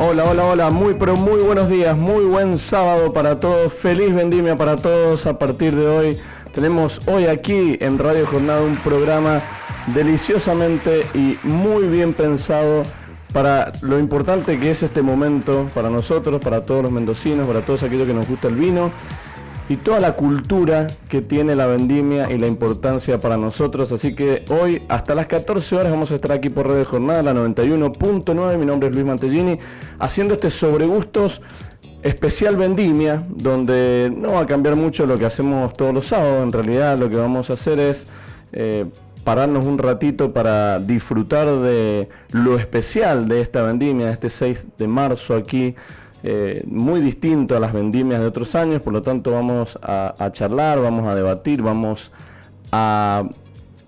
Hola, hola, hola, muy pero muy buenos días, muy buen sábado para todos, feliz vendimia para todos a partir de hoy. Tenemos hoy aquí en Radio Jornada un programa deliciosamente y muy bien pensado para lo importante que es este momento para nosotros, para todos los mendocinos, para todos aquellos que nos gusta el vino y toda la cultura que tiene la vendimia y la importancia para nosotros. Así que hoy hasta las 14 horas vamos a estar aquí por Red de Jornada, la 91.9. Mi nombre es Luis Mantellini, haciendo este sobre gustos especial vendimia, donde no va a cambiar mucho lo que hacemos todos los sábados. En realidad lo que vamos a hacer es... Eh, pararnos un ratito para disfrutar de lo especial de esta vendimia, este 6 de marzo aquí eh, muy distinto a las vendimias de otros años, por lo tanto vamos a, charlar, vamos a debatir, vamos a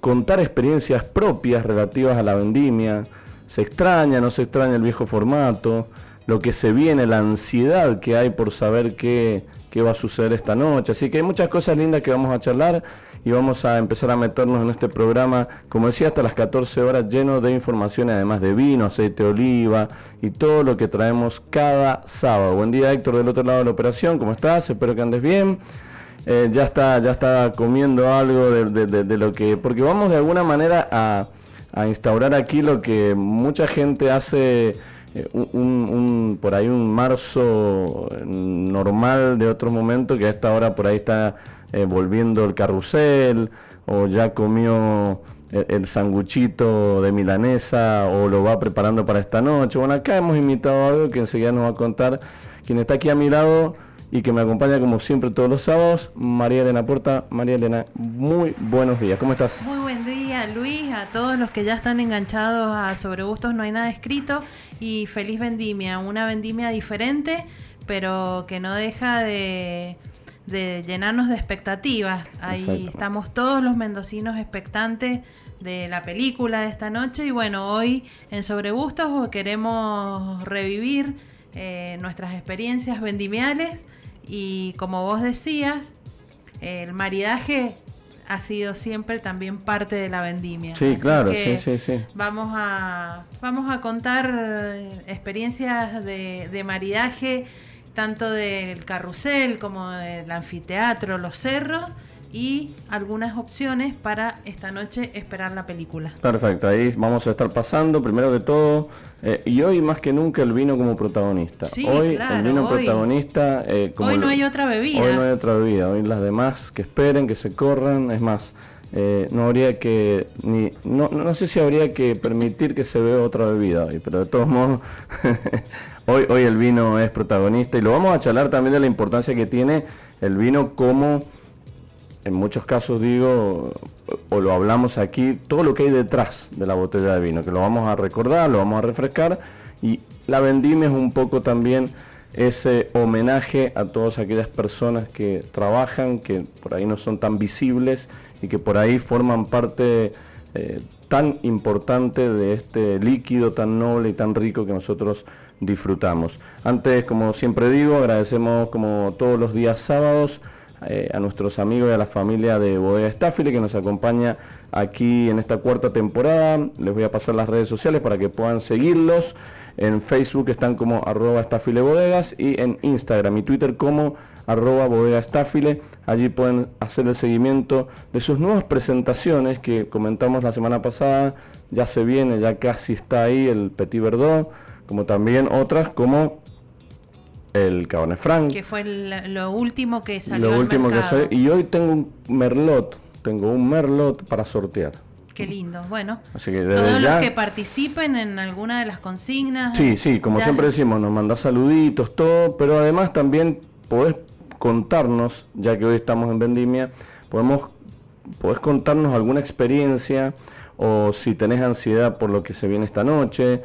contar experiencias propias relativas a la vendimia. Se extraña, no se extraña el viejo formato, lo que se viene, la ansiedad que hay por saber qué, qué va a suceder esta noche. Así que hay muchas cosas lindas que vamos a charlar y vamos a empezar a meternos en este programa, como decía, hasta las 14 horas lleno de información, además de vino, aceite de oliva y todo lo que traemos cada sábado. Buen día Héctor del otro lado de la operación, ¿cómo estás? Espero que andes bien. Eh, ya está, ya está comiendo algo de, lo que, porque vamos de alguna manera a, instaurar aquí lo que mucha gente hace eh, un, por ahí un marzo normal de otro momento que a esta hora por ahí está eh, volviendo el carrusel, o ya comió el, sanguchito de milanesa, o lo va preparando para esta noche. Bueno, acá hemos invitado algo que enseguida nos va a contar quien está aquí a mi lado y que me acompaña como siempre todos los sábados, María Elena Porta. María Elena, muy buenos días, ¿cómo estás? Muy buen día, Luis, a todos los que ya están enganchados a Sobre Gustos No hay nada escrito y feliz vendimia, una vendimia diferente, pero que no deja de de llenarnos de expectativas. Ahí estamos todos los mendocinos expectantes de la película de esta noche y bueno, hoy en Sobre Gustos queremos revivir eh, nuestras experiencias vendimiales y como vos decías, el maridaje ha sido siempre también parte de la vendimia. Sí, claro, sí, sí, sí. Vamos a, vamos a contar eh, experiencias de, de maridaje tanto del carrusel como del anfiteatro, los cerros y algunas opciones para esta noche esperar la película. Perfecto, ahí vamos a estar pasando, primero de todo, eh, y hoy más que nunca el vino como protagonista. Sí, hoy claro, el vino protagonista... Eh, hoy no hay otra bebida. Hoy no hay otra bebida, hoy las demás que esperen, que se corran, es más, eh, no habría que ni no, no sé si habría que permitir que se vea otra bebida hoy, pero de todos modos hoy hoy el vino es protagonista y lo vamos a charlar también de la importancia que tiene el vino como en muchos casos digo o lo hablamos aquí todo lo que hay detrás de la botella de vino que lo vamos a recordar, lo vamos a refrescar y la vendimia es un poco también ese homenaje a todas aquellas personas que trabajan, que por ahí no son tan visibles y que por ahí forman parte eh, tan importante de este líquido tan noble y tan rico que nosotros disfrutamos. Antes, como siempre digo, agradecemos como todos los días sábados eh, a nuestros amigos y a la familia de Bodega Staffile que nos acompaña aquí en esta cuarta temporada. Les voy a pasar las redes sociales para que puedan seguirlos. En Facebook están como arroba bodegas y en Instagram y Twitter como arroba bodega Allí pueden hacer el seguimiento de sus nuevas presentaciones que comentamos la semana pasada. Ya se viene, ya casi está ahí el Petit Verdot, como también otras como el Cabernet Franc. Que fue lo último que salió. Lo último que salió. Y hoy tengo un Merlot, tengo un Merlot para sortear. Qué lindo. Bueno, todos los que participen en alguna de las consignas. Sí, sí, como siempre decimos, nos manda saluditos, todo, pero además también podés contarnos, ya que hoy estamos en Vendimia, podemos, podés contarnos alguna experiencia o si tenés ansiedad por lo que se viene esta noche,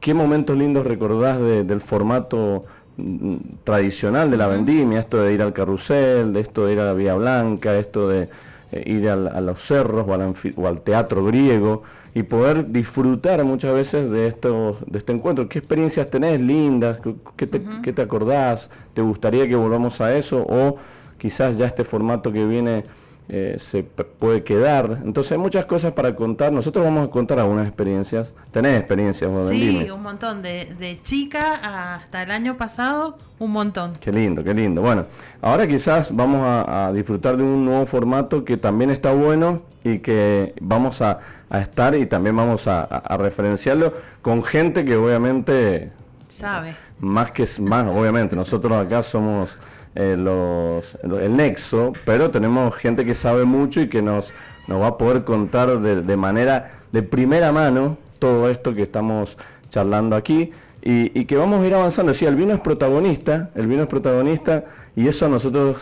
qué momentos lindos recordás del formato mm, tradicional de la vendimia, esto de ir al carrusel, de esto de ir a la Vía Blanca, esto de eh, ir a, los cerros o al, teatro griego y poder disfrutar muchas veces de, estos, de este encuentro. ¿Qué experiencias tenés lindas? ¿Qué te, ¿Qué te acordás? ¿Te gustaría que volvamos a eso? O quizás ya este formato que viene eh, se puede quedar. Entonces hay muchas cosas para contar. Nosotros vamos a contar algunas experiencias. ¿Tenés experiencias? sí, un montón. De, de, chica hasta el año pasado, un montón. Qué lindo, qué lindo. Bueno, ahora quizás vamos a, disfrutar de un nuevo formato que también está bueno y que vamos a, estar y también vamos a, a referenciarlo con gente que obviamente... Sabe. Más que más, obviamente. Nosotros acá somos eh, el nexo, pero tenemos gente que sabe mucho y que nos, nos va a poder contar de, manera de primera mano todo esto que estamos charlando aquí y, que vamos a ir avanzando. Sí, el vino es protagonista, el vino es protagonista y eso a nosotros,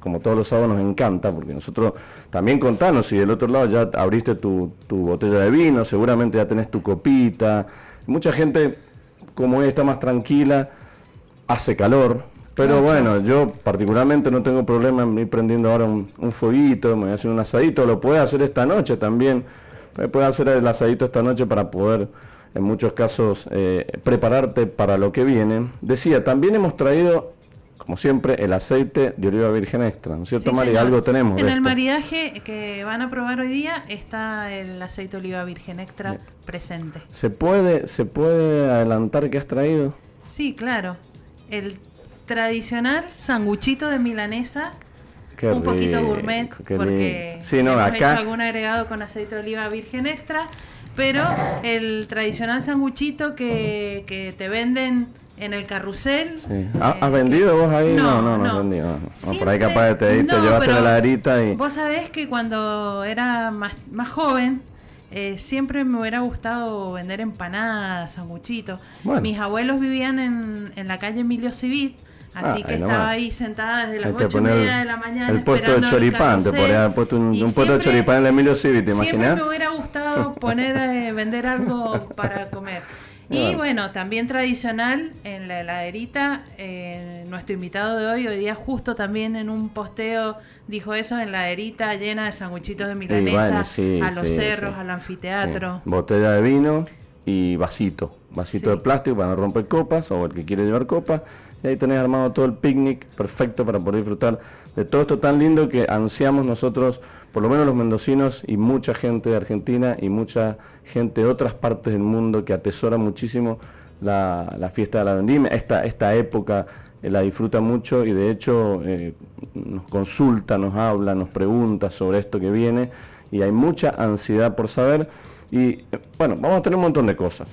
como todos los sábados, nos encanta porque nosotros también contamos si del otro lado ya abriste tu, tu botella de vino, seguramente ya tenés tu copita. Mucha gente, como hoy está más tranquila, hace calor, pero bueno, yo particularmente no tengo problema en ir prendiendo ahora un, fueguito, me voy a hacer un asadito, lo puedes hacer esta noche también. Puedes hacer el asadito esta noche para poder, en muchos casos, eh, prepararte para lo que viene. Decía, también hemos traído, como siempre, el aceite de oliva virgen extra, ¿no es cierto, María? Algo tenemos. En el maridaje que van a probar hoy día está el aceite de oliva virgen extra presente. ¿Se puede, ¿Se puede adelantar qué has traído? Sí, claro. El tradicional sanguchito de milanesa. un poquito gourmet porque sí, no, hemos hecho algún agregado con aceite de oliva virgen extra, pero el tradicional sanguchito que, que te venden en el carrusel. Sí. ¿Has eh, vendido vos ahí? No, no, no, no, vendido. por ahí capaz de te, te llevaste la laderita y... Vos sabés que cuando era más, más joven, eh, siempre me hubiera gustado vender empanadas, sanguchitos. Mis abuelos vivían en, en la calle Emilio Civit Así ah, que estaba ahí sentada desde las ocho y media de la mañana. El puesto de choripán, te podría puesto un, puesto de choripán en el Emilio Civi, ¿te imaginas? Siempre me hubiera gustado poner, eh, vender algo para comer. Y bueno, también tradicional en la heladerita, eh, nuestro invitado de hoy, hoy día justo también en un posteo dijo eso, en la heladerita llena de sanguchitos de milanesa, a los cerros, al anfiteatro. Botella de vino y vasito, vasito de plástico para no romper copas o el que quiere llevar copas y ahí tenés armado todo el picnic perfecto para poder disfrutar de todo esto tan lindo que ansiamos nosotros, por lo menos los mendocinos y mucha gente de Argentina y mucha gente de otras partes del mundo que atesora muchísimo la, fiesta de la vendimia. Esta, esta época eh, la disfruta mucho y de hecho eh, nos consulta, nos habla, nos pregunta sobre esto que viene y hay mucha ansiedad por saber. Y eh, bueno, vamos a tener un montón de cosas.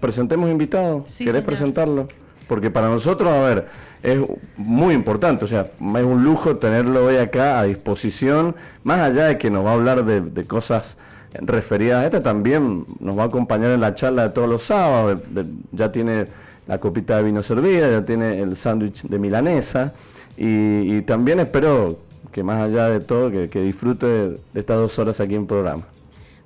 Presentemos invitados. ¿Querés presentarlo? Porque para nosotros, a ver, es muy importante, o sea, es un lujo tenerlo hoy acá a disposición, más allá de que nos va a hablar de, cosas referidas a esta, también nos va a acompañar en la charla de todos los sábados, ya tiene la copita de vino servida, ya tiene el sándwich de milanesa, y, también espero que más allá de todo, que, disfrute de, estas dos horas aquí en programa.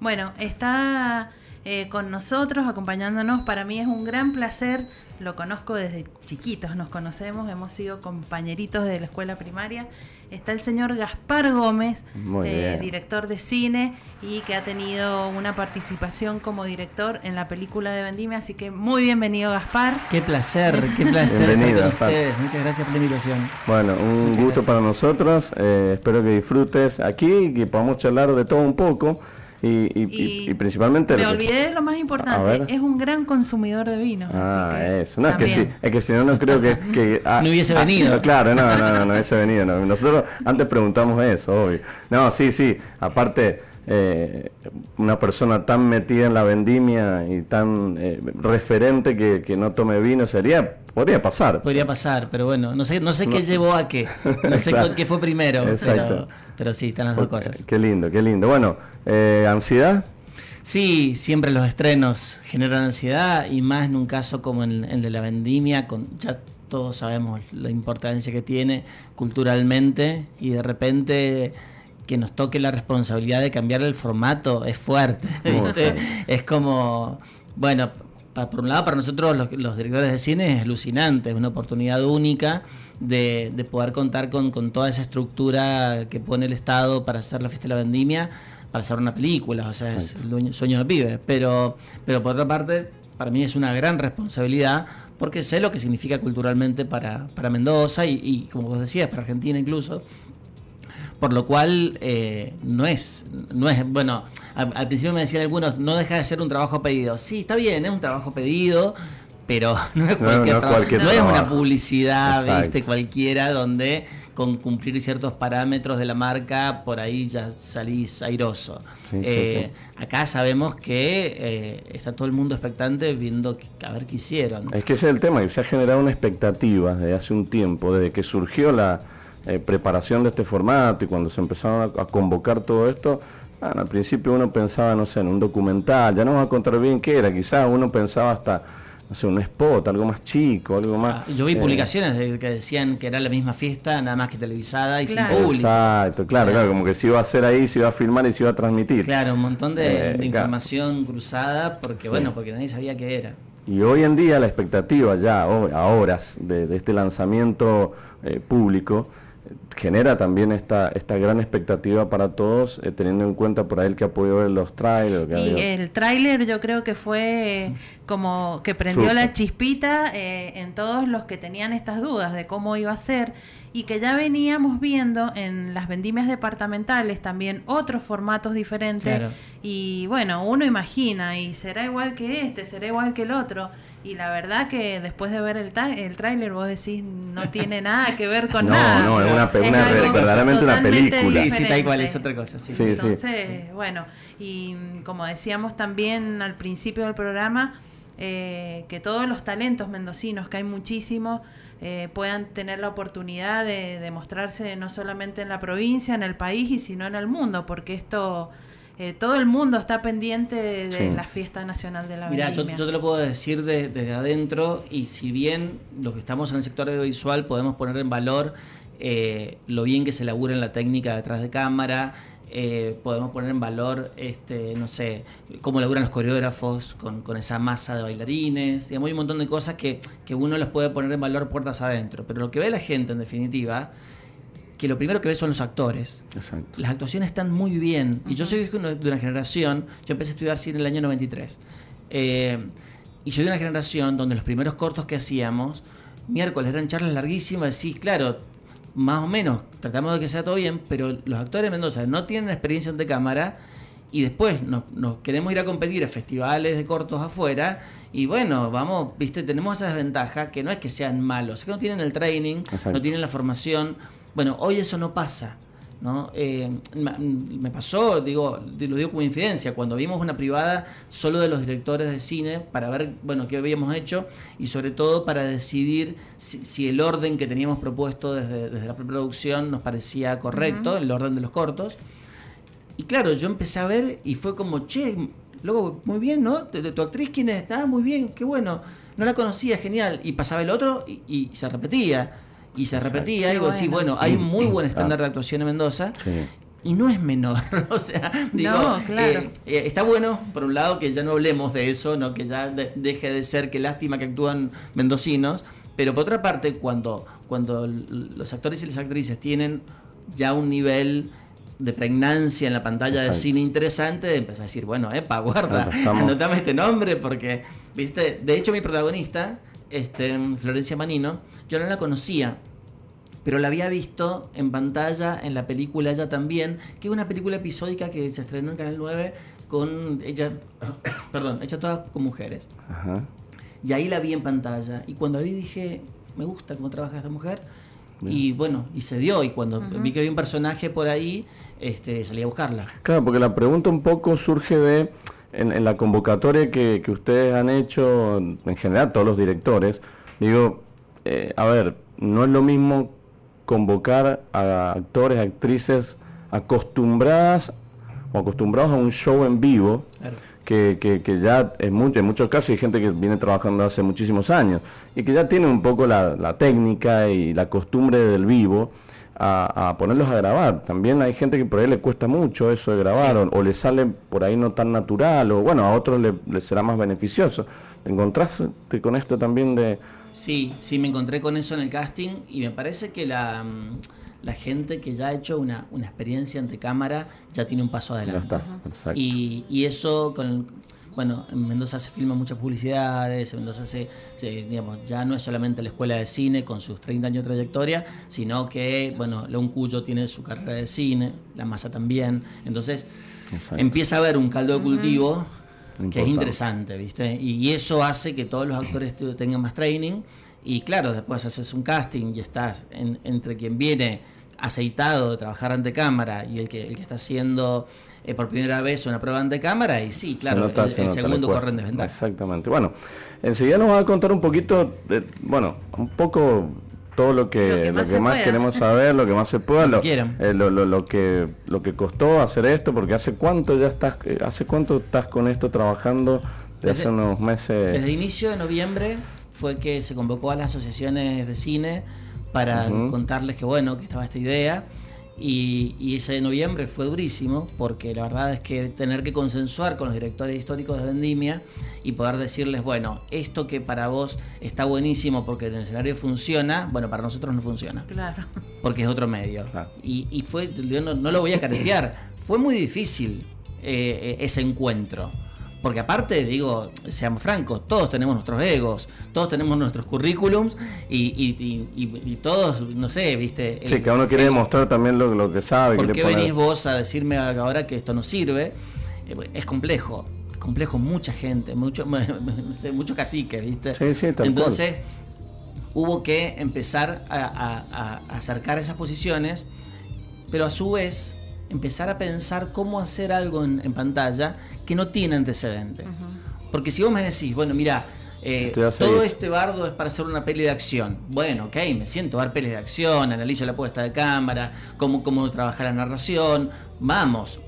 Bueno, está eh, con nosotros, acompañándonos. Para mí es un gran placer lo conozco desde chiquitos, nos conocemos, hemos sido compañeritos de la escuela primaria. Está el señor Gaspar Gómez, eh, director de cine y que ha tenido una participación como director en la película de Vendimia, así que muy bienvenido Gaspar. Qué placer, qué placer Bienvenido, ustedes. Muchas gracias por la invitación. Bueno, un gusto para nosotros, eh, espero que disfrutes aquí y que podamos charlar de todo un poco. Y, principalmente... Me olvidé de lo más importante, es un gran consumidor de vino. Ah, eso. No, es que, sí, es que si no, no creo que... Ah, no hubiese venido. claro, no, no, no, no hubiese venido. Nosotros antes preguntamos eso, obvio. No, sí, sí, aparte... Eh, una persona tan metida en la vendimia y tan eh, referente que, que, no tome vino sería podría pasar. Podría pasar pero bueno no sé no sé qué llevó a qué. No sé qué fue primero Exacto. Pero, sí están las dos cosas. qué lindo qué lindo. Bueno eh, ansiedad Sí, siempre los estrenos generan ansiedad y más en un caso como el, el de la vendimia, con, ya todos sabemos la importancia que tiene culturalmente y de repente que nos toque la responsabilidad de cambiar el formato es fuerte. Es como, bueno, por un lado para nosotros los, directores de cine es alucinante, es una oportunidad única de, poder contar con, toda esa estructura que pone el Estado para hacer la fiesta de la vendimia, para hacer una película, o sea, es el sueño de pibe. Pero, pero por otra parte, para mí es una gran responsabilidad porque sé lo que significa culturalmente para, para Mendoza y, y, como vos decías, para Argentina incluso, por lo cual eh, no es, no es, bueno, al, principio me decían algunos, no deja de ser un trabajo pedido. Sí, está bien, es un trabajo pedido, pero no es cualquier, trabajo, no, es una publicidad, viste, cualquiera donde con cumplir ciertos parámetros de la marca por ahí ya salís airoso. Eh, acá sabemos que eh, está todo el mundo expectante viendo a ver qué hicieron. Es que ese es el tema, que se ha generado una expectativa desde hace un tiempo, desde que surgió la eh, preparación de este formato y cuando se empezaron a, convocar todo esto, al principio uno pensaba, no sé, en un documental, ya no vamos a contar bien qué era, quizás uno pensaba hasta, no sé, un spot, algo más chico, algo más... Ah, yo vi eh, publicaciones que decían que era la misma fiesta, nada más que televisada y sin público. Exacto, claro, claro, como que se iba a hacer ahí, se iba a filmar y se iba a transmitir. Claro, un montón de, eh, información cruzada, porque bueno, porque nadie sabía qué era. Y hoy en día la expectativa ya, a horas de, este lanzamiento público, genera también esta, esta gran expectativa para todos, eh, teniendo en cuenta por ahí el que ha podido ver los trailers. y el tráiler yo creo que fue como que prendió la chispita eh, en todos los que tenían estas dudas de cómo iba a ser y que ya veníamos viendo en las vendimias departamentales también otros formatos diferentes y bueno, uno imagina y será igual que este, será igual que el otro y la verdad que después de ver el, el tráiler vos decís no tiene nada que ver con nada. No, es, una, verdaderamente una película. Sí, sí, tal cual, es otra cosa. Sí, sí, Entonces, bueno, y mm, como decíamos también al principio del programa, eh, que todos los talentos mendocinos, que hay muchísimos, eh, puedan tener la oportunidad de, de mostrarse no solamente en la provincia, en el país, y sino en el mundo, porque esto eh, todo el mundo está pendiente de, la fiesta nacional de la Mira, yo, yo, te lo puedo decir desde adentro y si bien los que estamos en el sector audiovisual podemos poner en valor eh, lo bien que se labura en la técnica detrás de cámara, eh, podemos poner en valor, este, no sé, cómo laburan los coreógrafos con, esa masa de bailarines, digamos, hay un montón de cosas que, que uno las puede poner en valor puertas adentro, pero lo que ve la gente en definitiva que lo primero que ves son los actores. Las actuaciones están muy bien. Y yo soy de una generación, yo empecé a estudiar cine en el año 93. Eh, y soy de una generación donde los primeros cortos que hacíamos, miércoles eran charlas larguísimas, sí, claro, más o menos, tratamos de que sea todo bien, pero los actores de Mendoza no tienen experiencia ante cámara y después nos, queremos ir a competir a festivales de cortos afuera y bueno, vamos, viste, tenemos esa desventaja que no es que sean malos, es que no tienen el training, no tienen la formación bueno, hoy eso no pasa. ¿no? Eh, me pasó, digo, lo digo como infidencia, cuando vimos una privada solo de los directores de cine para ver, bueno, qué habíamos hecho y sobre todo para decidir si, el orden que teníamos propuesto desde, desde la preproducción nos parecía correcto, el orden de los cortos. Y claro, yo empecé a ver y fue como, che, luego, muy bien, ¿no? ¿De, tu actriz quién es? Ah, muy bien, qué bueno. No la conocía, genial. Y pasaba el otro y se repetía y se repetía algo así, bueno, hay un muy buen estándar de actuación en Mendoza. Y no es menor, o sea, digo, eh, eh, está bueno, por un lado, que ya no hablemos de eso, no que ya deje de ser que lástima que actúan mendocinos, pero por otra parte, cuando, cuando los actores y las actrices tienen ya un nivel de pregnancia en la pantalla de cine interesante, empieza a decir, bueno, epa, guarda, anotame este nombre, porque, viste, de hecho mi protagonista este, Florencia Manino, yo no la conocía, pero la había visto en pantalla en la película ella también, que es una película episódica que se estrenó en Canal 9 con ella, perdón, hecha todas con mujeres. Y ahí la vi en pantalla y cuando la vi dije, me gusta cómo trabaja esta mujer. Y bueno, y se dio, y cuando vi que había un personaje por ahí, este, salí a buscarla. Claro, porque la pregunta un poco surge de en, la convocatoria que, ustedes han hecho, en general todos los directores, digo, eh, a ver, no es lo mismo convocar a actores, actrices acostumbradas o acostumbrados a un show en vivo, que, que, ya en, mucho, en muchos casos hay gente que viene trabajando hace muchísimos años y que ya tiene un poco la, la técnica y la costumbre del vivo a, ponerlos a grabar. También hay gente que por ahí le cuesta mucho eso de grabar o, le sale por ahí no tan natural o bueno, a otros le, será más beneficioso. ¿Te encontraste con esto también de...? Sí, sí, me encontré con eso en el casting y me parece que la, mm, la gente que ya ha hecho una, una experiencia ante cámara ya tiene un paso adelante. y, y, eso con bueno, en Mendoza se filman muchas publicidades, en Mendoza se, digamos, ya no es solamente la escuela de cine con sus 30 años de trayectoria, sino que, bueno, León Cuyo tiene su carrera de cine, La Masa también, entonces empieza a haber un caldo de cultivo que es interesante, ¿viste? Y eso hace que todos los actores tengan más training. Y claro, después haces un casting y estás entre quien viene aceitado de trabajar ante cámara y el que, el que está haciendo eh, por primera vez una prueba ante cámara y sí, claro, el, segundo corre en desventaja. Exactamente. Bueno, enseguida nos va a contar un poquito, de, bueno, un poco todo lo que, lo que más, queremos saber, lo que más se pueda, lo, eh, lo, lo, que lo que costó hacer esto, porque hace cuánto ya estás, eh, hace cuánto estás con esto trabajando, de hace unos meses. Desde inicio de noviembre fue que se convocó a las asociaciones de cine para contarles que bueno, que estaba esta idea. Y, ese de noviembre fue durísimo, porque la verdad es que tener que consensuar con los directores históricos de Vendimia y poder decirles, bueno, esto que para vos está buenísimo porque en el escenario funciona, bueno, para nosotros no funciona. Claro. Porque es otro medio. Y, fue, yo no, lo voy a caretear, fue muy difícil eh, ese encuentro. Porque aparte, digo, seamos francos, todos tenemos nuestros egos, todos tenemos nuestros currículums y, todos, no sé, viste. sí, cada uno quiere demostrar también lo, que sabe. ¿Por qué venís vos a decirme ahora que esto no sirve? Eh, es complejo, es complejo, mucha gente, mucho, no sé, mucho cacique, ¿viste? Sí, sí, Entonces, hubo que empezar a acercar esas posiciones, pero a su vez empezar a pensar cómo hacer algo en, pantalla que no tiene antecedentes. Porque si vos me decís, bueno, mira, eh, todo este bardo es para hacer una peli de acción. Bueno, ok, me siento a ver pelis de acción, analizo la puesta de cámara, cómo, cómo trabajar la narración. Vamos,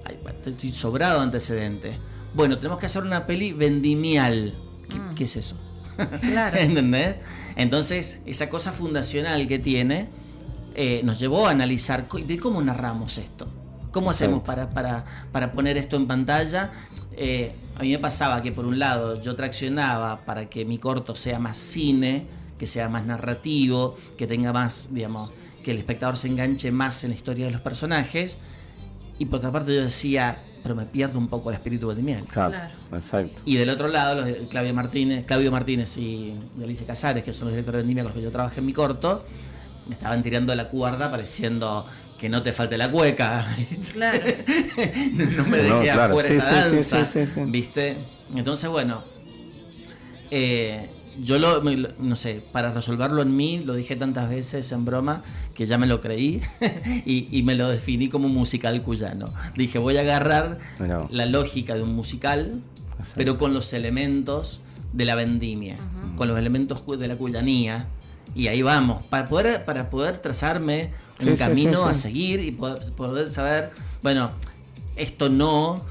estoy sobrado antecedente. Bueno, tenemos que hacer una peli vendimial. ¿Qué, mm. es eso? Claro. ¿Entendés? Entonces, esa cosa fundacional que tiene eh, nos llevó a analizar cómo narramos esto. ¿Cómo hacemos para, para, para poner esto en pantalla? Eh, a mí me pasaba que por un lado yo traccionaba para que mi corto sea más cine, que sea más narrativo, que tenga más, digamos, que el espectador se enganche más en la historia de los personajes. Y por otra parte yo decía, pero me pierdo un poco el espíritu vendimial. Claro, claro, exacto. Y del otro lado, los de Claudio Martínez, Claudio Martínez y Alicia Casares, que son los directores de vendimia con los que yo trabajé en mi corto, me estaban tirando la cuerda pareciendo que no te falte la cueca. Claro. no me dejé afuera esta danza. ¿Viste? Entonces, bueno. Eh, yo lo, no sé, para resolverlo en mí, lo dije tantas veces en broma que ya me lo creí y, me lo definí como musical cuyano. Dije, voy a agarrar la lógica de un musical, pero con los elementos de la vendimia, con los elementos de la cuyanía, y ahí vamos, para poder, para poder trazarme un camino a seguir y poder, saber, bueno, esto no,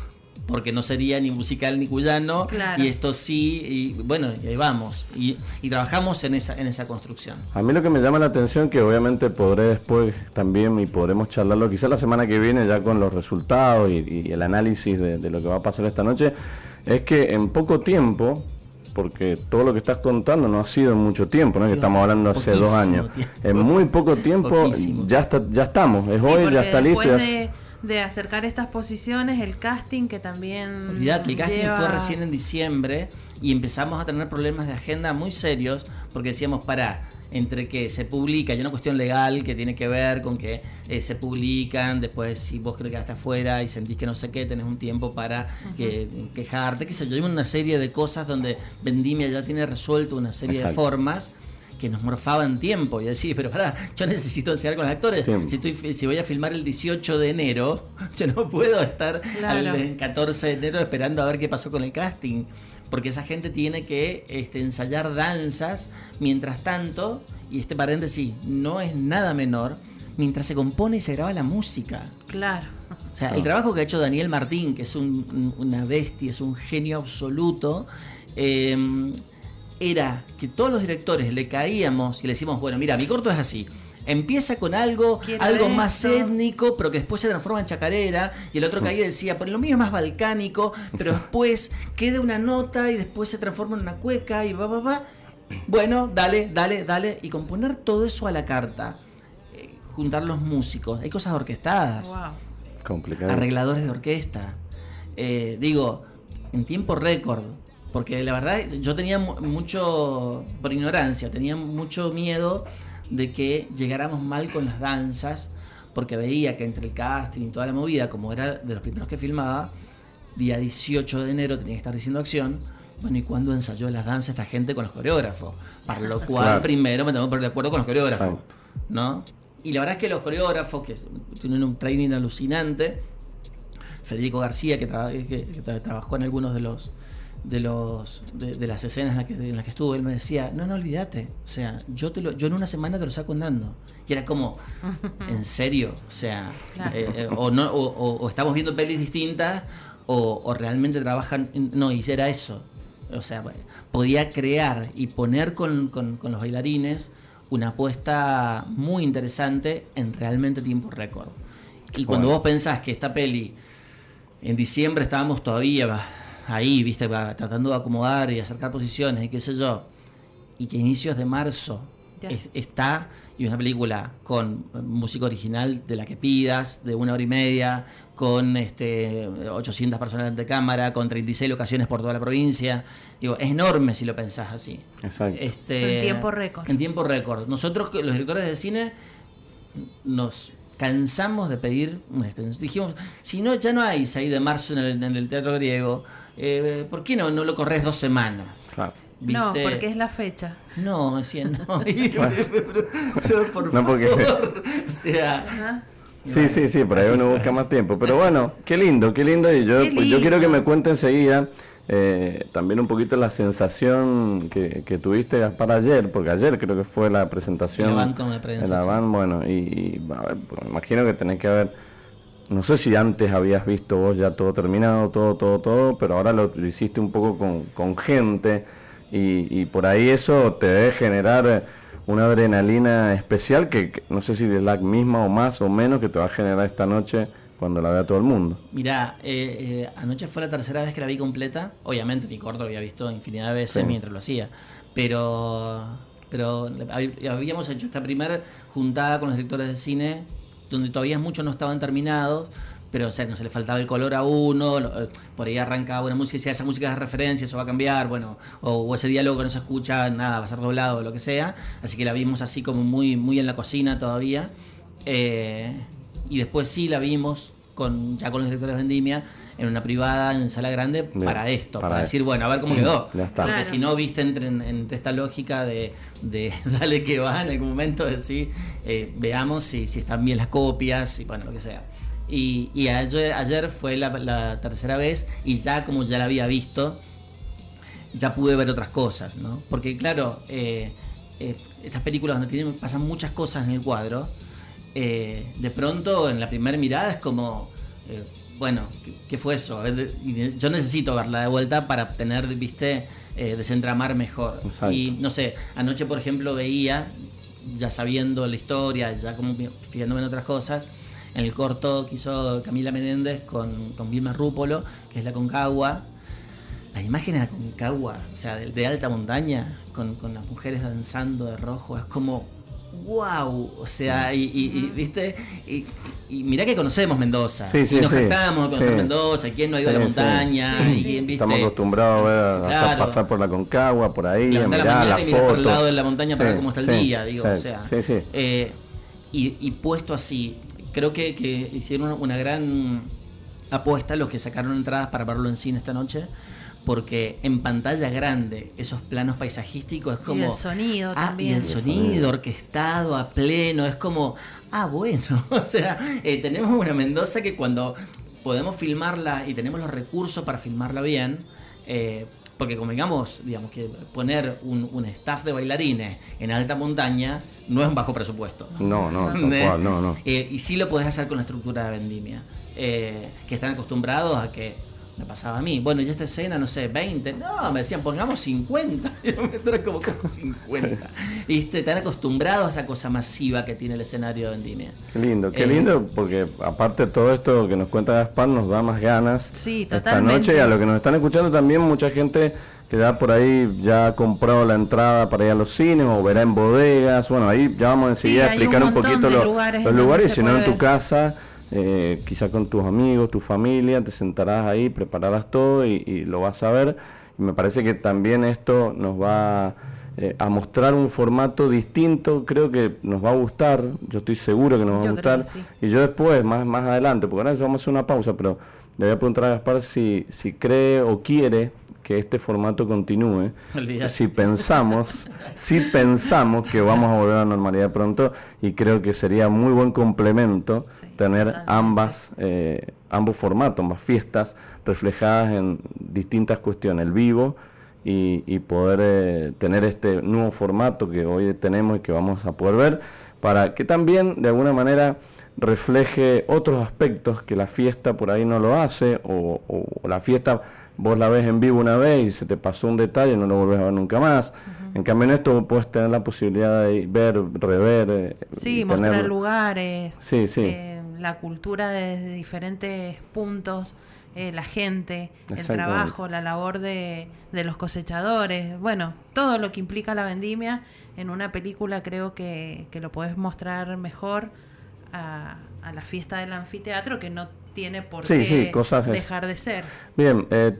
porque no sería ni musical ni cuyano, y esto sí, y bueno, y ahí vamos, y, trabajamos en esa, en esa construcción. A mí lo que me llama la atención, que obviamente podré después también, y podremos charlarlo quizás la semana que viene ya con los resultados y, el análisis de, de lo que va a pasar esta noche, es que en poco tiempo, porque todo lo que estás contando no ha sido en mucho tiempo, no que estamos hablando hace dos años. En muy poco tiempo ya está, ya estamos, es hoy, ya está listo. De, de, acercar estas posiciones, el casting que también. Olvidate, el casting fue recién en diciembre y empezamos a tener problemas de agenda muy serios porque decíamos, para entre que se publica, hay una cuestión legal que tiene que ver con que eh, se publican, después si vos crees que hasta afuera y sentís que no sé qué, tenés un tiempo para quejarte, qué sé yo, hay una serie de cosas donde Vendimia ya tiene resuelto una serie de formas que nos morfaban tiempo y decir, pero pará, yo necesito enseñar con los actores. Si, estoy, si voy a filmar el 18 de enero, yo no puedo estar el 14 de enero esperando a ver qué pasó con el casting porque esa gente tiene que este, ensayar danzas mientras tanto, y este paréntesis no es nada menor, mientras se compone y se graba la música. Claro. O sea, el trabajo que ha hecho Daniel Martín, que es una bestia, es un genio absoluto, em, era que todos los directores le caíamos y le decimos, bueno, mira, mi corto es así empieza con algo, algo más étnico, pero que después se transforma en chacarera, y el otro mm. caía decía, pero lo mío es más balcánico, pero después queda una nota y después se transforma en una cueca y va, va, va. Bueno, dale, dale, dale, y componer todo eso a la carta, eh, juntar los músicos, hay cosas orquestadas, wow. arregladores de orquesta, eh, digo, en tiempo récord. Porque la verdad, yo tenía mucho, por ignorancia, tenía mucho miedo de que llegáramos mal con las danzas, porque veía que entre el casting y toda la movida, como era de los primeros que filmaba, día 18 de enero tenía que estar diciendo acción. Bueno, ¿y cuándo ensayó las danzas esta gente con los coreógrafos? Para lo cual primero me tengo que poner de acuerdo con los coreógrafos, ¿no? Y la verdad es que los coreógrafos, que tienen un training alucinante, Federico García, que, trabajó en algunos de los de los de, las escenas en las que, en que estuvo, él me decía, no, no olvídate, o sea, yo te lo, yo en una semana te lo saco andando. Y era como, ¿en serio? O sea, eh, eh, o, no, o, estamos viendo pelis distintas, o, realmente trabajan, no, y era eso. O sea, podía crear y poner con, con, con los bailarines una apuesta muy interesante en realmente tiempo récord. Y cuando vos pensás que esta peli en diciembre estábamos todavía ahí, viste, tratando de acomodar y acercar posiciones y qué sé yo, y que inicios de marzo está y una película con música original de la que pidas, de una hora y media, con este 800 personas de cámara, con 36 locaciones por toda la provincia. Digo, es enorme si lo pensás así. Exacto. Este, en tiempo récord. En tiempo récord. Nosotros, los directores de cine, nos cansamos de pedir una extensión. Dijimos, si no, ya no hay 6 de marzo en el, Teatro Griego, eh, ¿por qué no, no lo corres dos semanas? Claro. No, porque es la fecha. No, decía, no, pero, por favor, o sea... Sí, sí, sí, por ahí uno busca más tiempo. Pero bueno, qué lindo, qué lindo. Y yo, pues, yo quiero que me cuente enseguida eh, también un poquito la sensación que, que tuviste para ayer, porque ayer creo que fue la presentación. En la van, de prensa, en la van bueno, y, a ver, pues, me imagino que tenés que haber, no sé si antes habías visto vos ya todo terminado, todo, todo, todo, pero ahora lo, hiciste un poco con, con gente y, y, por ahí eso te debe generar una adrenalina especial que, no sé si de la misma o más o menos que te va a generar esta noche cuando la vea todo el mundo. Mirá, eh, eh, anoche fue la tercera vez que la vi completa. Obviamente mi corto lo había visto infinidad de veces mientras lo hacía. Pero, pero habíamos hecho esta primera juntada con los directores de cine, donde todavía muchos no estaban terminados. Pero o sea, no se le faltaba el color a uno, eh, por ahí arrancaba una música y decía, esa música es referencia, eso va a cambiar, bueno, o, ese diálogo que no se escucha, nada, va a ser doblado o lo que sea. Así que la vimos así como muy, muy en la cocina todavía. y después sí la vimos con, ya con los directores de Vendimia en una privada, en sala grande, para esto, para, decir, bueno, a ver cómo quedó. Porque si no, viste entre, en, esta lógica de, de, dale que va en algún momento, decir, eh, veamos si, si están bien las copias, y bueno, lo que sea. Y, y ayer, ayer, fue la, tercera vez y ya como ya la había visto, ya pude ver otras cosas, ¿no? Porque claro, eh, eh, estas películas donde tienen, pasan muchas cosas en el cuadro, eh, de pronto en la primera mirada es como, eh, bueno, ¿qué, fue eso? Yo necesito verla de vuelta para tener, viste, eh, desentramar mejor. Y no sé, anoche por ejemplo veía, ya sabiendo la historia, ya como fijándome en otras cosas, en el corto que hizo Camila Menéndez con, con Vilma Rúpolo, que es la Concagua, las imágenes de la Concagua, o sea, de, alta montaña, con, con, las mujeres danzando de rojo, es como, wow, o sea, y, viste, y, y, mirá que conocemos Mendoza, sí, sí, y nos sí, a conocer Mendoza, quién no ha ido a la montaña, y quién, viste. Estamos acostumbrados a, pasar por la Concagua, por ahí, a mirar la mañana y mirar por el lado de la montaña para ver cómo está el día, digo, o sea, eh, y, puesto así, creo que, que hicieron una gran apuesta los que sacaron entradas para verlo en cine esta noche porque en pantalla grande esos planos paisajísticos es como... Y el sonido ah, también. Y el sonido orquestado a pleno, es como, ah, bueno, o sea, eh, tenemos una Mendoza que cuando podemos filmarla y tenemos los recursos para filmarla bien, eh, porque como digamos, digamos que poner un, staff de bailarines en alta montaña no es un bajo presupuesto. No, no, no, no, no. Eh, y sí lo podés hacer con la estructura de vendimia, que están acostumbrados a que me pasaba a mí. Bueno, y esta escena, no sé, 20. No, me decían, pongamos 50. Yo me como, como 50. Viste, están acostumbrados a esa cosa masiva que tiene el escenario de Vendimia. Qué lindo, qué eh, lindo, porque aparte de todo esto que nos cuenta Gaspar, nos da más ganas. Sí, Esta noche, y a lo que nos están escuchando también, mucha gente que ya por ahí ya ha comprado la entrada para ir a los cines o verá en bodegas. Bueno, ahí ya vamos enseguida a explicar un, poquito los lugares, los lugares si no en tu casa eh, quizá con tus amigos, tu familia, te sentarás ahí, prepararás todo y, lo vas a ver. Y me parece que también esto nos va eh, a mostrar un formato distinto, creo que nos va a gustar, yo estoy seguro que nos va a gustar. Y yo después, más, más adelante, porque ahora vamos a hacer una pausa, pero le voy a preguntar a Gaspar si, si cree o quiere que este formato continúe. Si pensamos, si pensamos que vamos a volver a la normalidad pronto y creo que sería muy buen complemento tener ambas, eh, ambos formatos, ambas fiestas reflejadas en distintas cuestiones, el vivo y, poder eh, tener este nuevo formato que hoy tenemos y que vamos a poder ver para que también de alguna manera refleje otros aspectos que la fiesta por ahí no lo hace o, o la fiesta vos la ves en vivo una vez y se te pasó un detalle no lo volvés a ver nunca más. En cambio en esto puedes tener la posibilidad de ver, rever. Eh, sí, mostrar lugares, sí, sí. Eh, la cultura desde diferentes puntos, eh, la gente, el trabajo, la labor de, de los cosechadores, bueno, todo lo que implica la vendimia en una película creo que, que lo puedes mostrar mejor a, a la fiesta del anfiteatro que no tiene por qué dejar de ser. Bien, eh,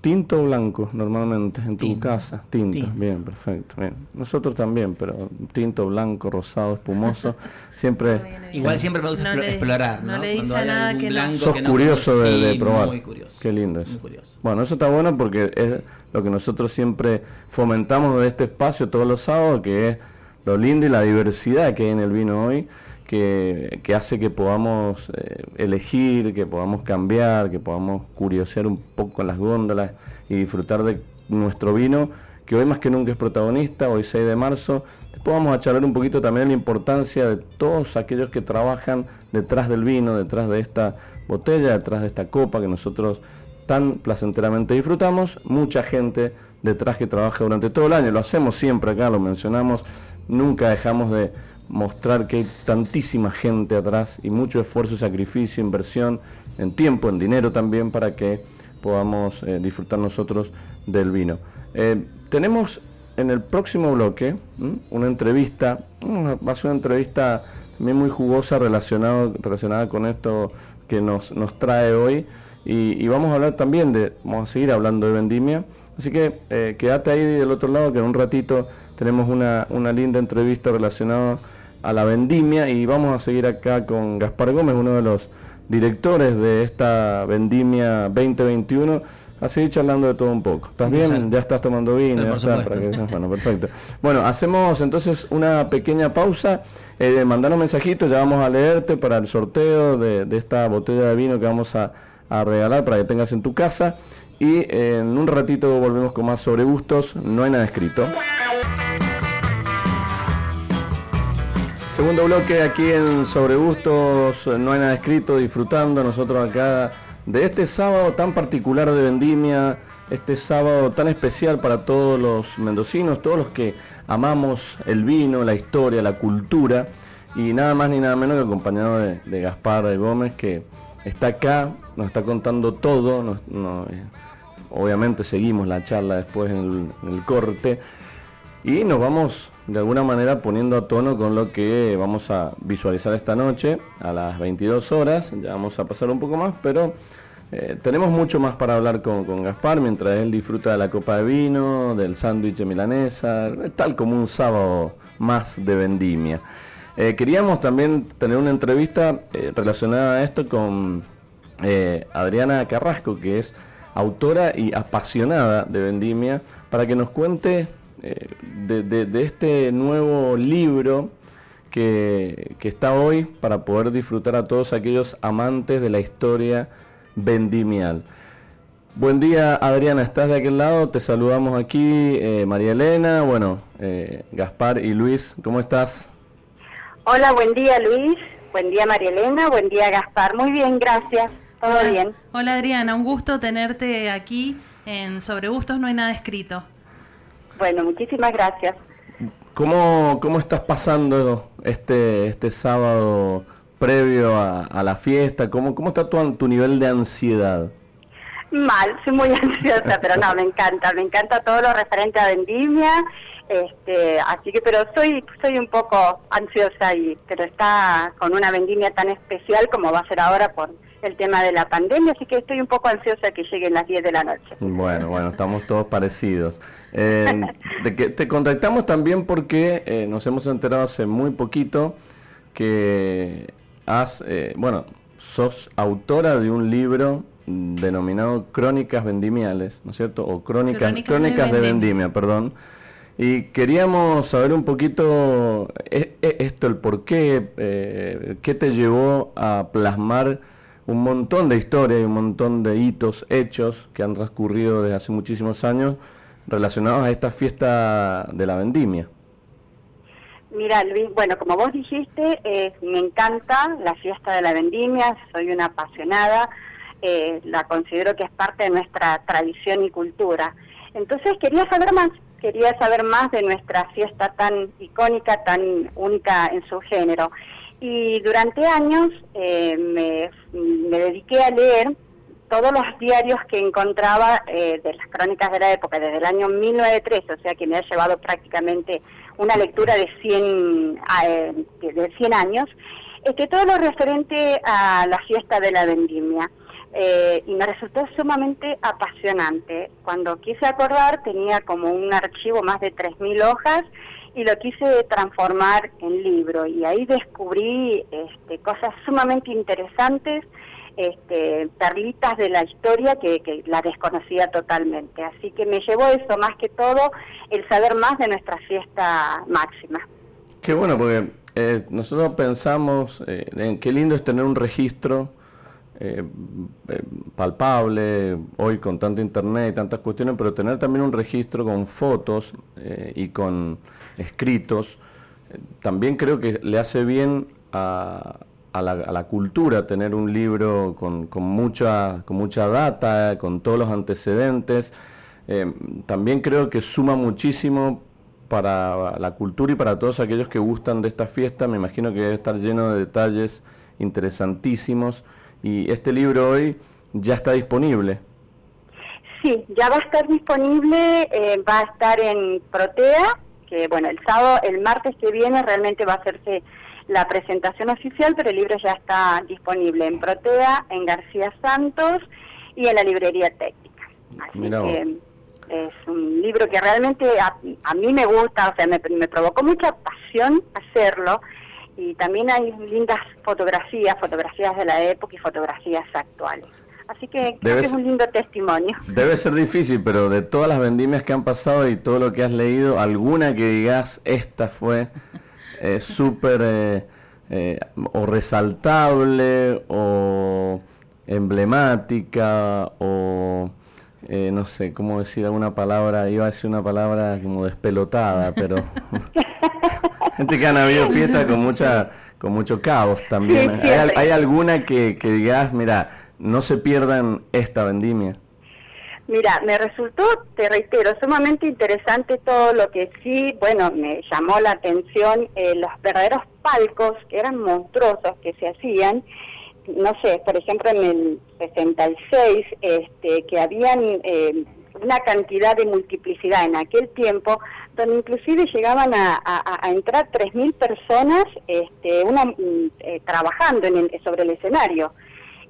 tinto o blanco normalmente en tu casa. Tinto, bien, perfecto. Bien. Nosotros también, pero tinto, blanco, rosado, espumoso, siempre... Igual siempre me gusta explorar, ¿no? le dice nada que no. Sos curioso de, probar. Muy curioso. Qué lindo es. Bueno, eso está bueno porque es lo que nosotros siempre fomentamos de este espacio todos los sábados, que es lo lindo y la diversidad que hay en el vino hoy que, hace que podamos eh, elegir, que podamos cambiar, que podamos curiosear un poco en las góndolas y disfrutar de nuestro vino, que hoy más que nunca es protagonista, hoy 6 de marzo. Después vamos a charlar un poquito también de la importancia de todos aquellos que trabajan detrás del vino, detrás de esta botella, detrás de esta copa que nosotros tan placenteramente disfrutamos. Mucha gente detrás que trabaja durante todo el año, lo hacemos siempre acá, lo mencionamos, nunca dejamos de mostrar que hay tantísima gente atrás y mucho esfuerzo, sacrificio, inversión en tiempo, en dinero también para que podamos eh, disfrutar nosotros del vino. Eh, tenemos en el próximo bloque una entrevista, va a ser una entrevista también muy jugosa relacionado, relacionada con esto que nos, nos trae hoy. Y, vamos a hablar también de, vamos a seguir hablando de vendimia, así que eh, quédate ahí del otro lado que en un ratito tenemos una, una linda entrevista relacionada a la vendimia y vamos a seguir acá con Gaspar Gómez, uno de los directores de esta vendimia 2021 a seguir charlando de todo un poco. ¿Estás bien? Ya estás tomando vino. bueno, perfecto. Bueno, hacemos entonces una pequeña pausa. Eh, mandanos mensajitos, ya vamos a leerte para el sorteo de, esta botella de vino que vamos a, a, regalar para que tengas en tu casa. Y en un ratito volvemos con más sobre gustos. No hay nada escrito. Segundo bloque aquí en Sobre Gustos, no hay nada escrito, disfrutando nosotros acá de este sábado tan particular de vendimia, este sábado tan especial para todos los mendocinos, todos los que amamos el vino, la historia, la cultura, y nada más ni nada menos que acompañado de, Gaspar Gómez, que está acá, nos está contando todo, eh, obviamente seguimos la charla después en el corte, y nos vamos de alguna manera poniendo a tono con lo que vamos a visualizar esta noche a las 22 horas. Ya vamos a pasar un poco más, pero eh, tenemos mucho más para hablar con, Gaspar mientras él disfruta de la copa de vino, del sándwich de milanesa, tal como un sábado más de vendimia. Eh, queríamos también tener una entrevista eh, relacionada a esto con Adriana Carrasco, que es autora y apasionada de vendimia, para que nos cuente eh, de, este nuevo libro que, está hoy para poder disfrutar a todos aquellos amantes de la historia vendimial. Buen día Adriana, ¿estás de aquel lado? Te saludamos aquí, eh, María Elena, bueno, eh, Gaspar y Luis, ¿cómo estás? Hola, buen día Luis, buen día María Elena, buen día Gaspar, muy bien, gracias, todo bien. Hola Adriana, un gusto tenerte aquí en Sobre Gustos No hay nada escrito. Bueno, muchísimas gracias. ¿Cómo, cómo estás pasando este, este sábado previo a, la fiesta? ¿Cómo, cómo está tu, tu nivel de ansiedad? Mal, soy muy ansiosa, pero no, me encanta, me encanta todo lo referente a vendimia, este, así que, pero soy, soy un poco ansiosa y, pero está con una vendimia tan especial como va a ser ahora por el tema de la pandemia, así que estoy un poco ansiosa que lleguen las 10 de la noche. Bueno, bueno, estamos todos parecidos. Eh, que te contactamos también porque eh, nos hemos enterado hace muy poquito que has, eh, bueno, sos autora de un libro denominado Crónicas Vendimiales, ¿no es cierto? O Crónicas, Crónicas, de, vendimia. perdón. Y queríamos saber un poquito esto, el por qué, qué te llevó a plasmar un montón de historias y un montón de hitos, hechos que han transcurrido desde hace muchísimos años relacionados a esta fiesta de la vendimia. Mira, Luis, bueno, como vos dijiste, eh, me encanta la fiesta de la vendimia, soy una apasionada, eh, la considero que es parte de nuestra tradición y cultura. Entonces quería saber más, quería saber más de nuestra fiesta tan icónica, tan única en su género. Y durante años eh, me, dediqué a leer todos los diarios que encontraba eh, de las crónicas de la época, desde el año 1913, o sea que me ha llevado prácticamente una lectura de 100, eh, de 100 años, este, todo lo referente a la fiesta de la vendimia. y me resultó sumamente apasionante. Cuando quise acordar tenía como un archivo más de 3.000 hojas y lo quise transformar en libro y ahí descubrí este, cosas sumamente interesantes, este, perlitas de la historia que, la desconocía totalmente. Así que me llevó eso, más que todo, el saber más de nuestra fiesta máxima. Qué bueno, porque eh, nosotros pensamos eh, en qué lindo es tener un registro eh, palpable, hoy con tanta internet y tantas cuestiones, pero tener también un registro con fotos y con escritos, también creo que le hace bien a, la, cultura tener un libro con, mucha, con mucha data, con todos los antecedentes. Eh, también creo que suma muchísimo para la cultura y para todos aquellos que gustan de esta fiesta. Me imagino que debe estar lleno de detalles interesantísimos. Y este libro hoy ya está disponible. Sí, ya va a estar disponible, eh, va a estar en Protea, que bueno, el sábado, el martes que viene realmente va a hacerse la presentación oficial, pero el libro ya está disponible en Protea, en García Santos y en la librería técnica. Así que es un libro que realmente a, mí me gusta, o sea, me, me provocó mucha pasión hacerlo y también hay lindas fotografías, fotografías de la época y fotografías actuales. Así que creo que es un lindo testimonio. Debe ser difícil, pero de todas las vendimias que han pasado y todo lo que has leído, alguna que digas, esta fue eh, súper eh, eh, o resaltable o emblemática o no sé cómo decir alguna palabra, iba a decir una palabra como despelotada, pero gente que han habido fiestas con mucha con mucho caos también. ¿Hay, ¿Hay, alguna que, que digas, mira, no se pierdan esta vendimia. Mira, me resultó, te reitero, sumamente interesante todo lo que sí, bueno, me llamó la atención eh, los verdaderos palcos que eran monstruosos que se hacían. No sé, por ejemplo, en el 66, este, que habían eh, una cantidad de multiplicidad en aquel tiempo, donde inclusive llegaban a, a, a entrar 3.000 personas este, mm, eh, trabajando en sobre el escenario.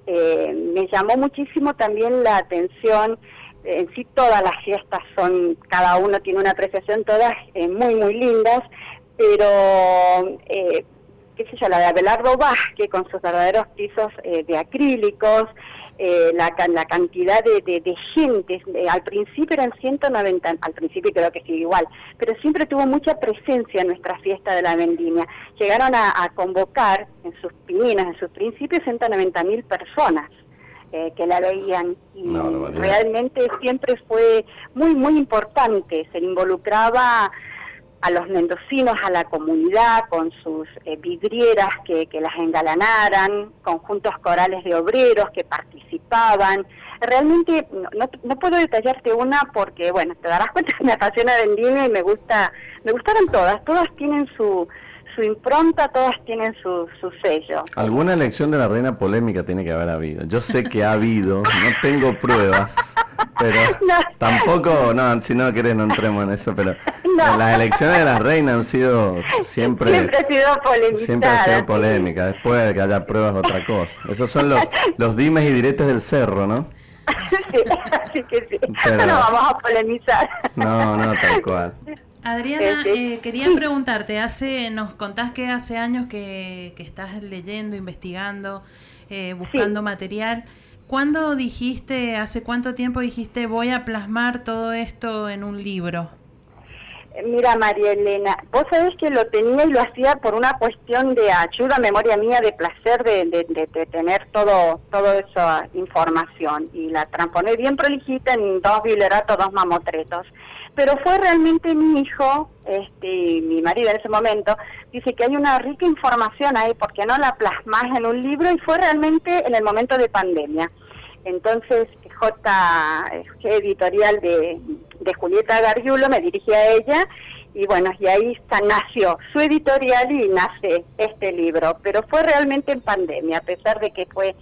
Eh, me llamó muchísimo también la atención, en sí todas las fiestas son, cada uno tiene una apreciación, todas muy, muy lindas, pero qué sé yo, la de Abelardo Vázquez con sus verdaderos pisos eh, de acrílicos, eh, la, la, cantidad de, de, gente, al principio eran 190, al principio creo que sigue igual, pero siempre tuvo mucha presencia en nuestra fiesta de la vendimia. Llegaron a, convocar en sus pininas, en sus principios, 190 mil personas. Eh, que la veían y realmente siempre fue muy muy importante se involucraba a los mendocinos, a la comunidad, con sus eh, vidrieras que, que, las engalanaran, conjuntos corales de obreros que participaban. Realmente no, no, puedo detallarte una porque, bueno, te darás cuenta que me apasiona Vendimia y me gusta, me gustaron todas, todas tienen su, su impronta, todas tienen su, su sello. Alguna elección de la reina polémica tiene que haber habido. Yo sé que ha habido, no tengo pruebas, pero tampoco, no, si no querés no entremos en eso, pero las elecciones de la reina han sido siempre... Siempre ha sido polémica. Siempre ha sido polémica, después de que haya pruebas otra cosa. Esos son los, los dimes y diretes del cerro, ¿no? sí, así que sí. No vamos a polemizar. No, no, tal cual. Adriana, eh, quería preguntarte, hace, nos contás que hace años que, que estás leyendo, investigando, eh, buscando material. ¿Cuándo dijiste, hace cuánto tiempo dijiste voy a plasmar todo esto en un libro? Mira, María Elena, vos sabés que lo tenía y lo hacía por una cuestión de ayuda, memoria mía, de placer de, de, tener todo, toda esa información. Y la transponé bien prolijita en dos bileratos, dos mamotretos. Pero fue realmente mi hijo, este, mi marido en ese momento, dice que hay una rica información ahí, porque no la plasmas en un libro? Y fue realmente en el momento de pandemia. Entonces, J, editorial de, Julieta Gargiulo, me dirigí a ella y bueno, y ahí nació su editorial y nace este libro, pero fue realmente en pandemia, a pesar de que fue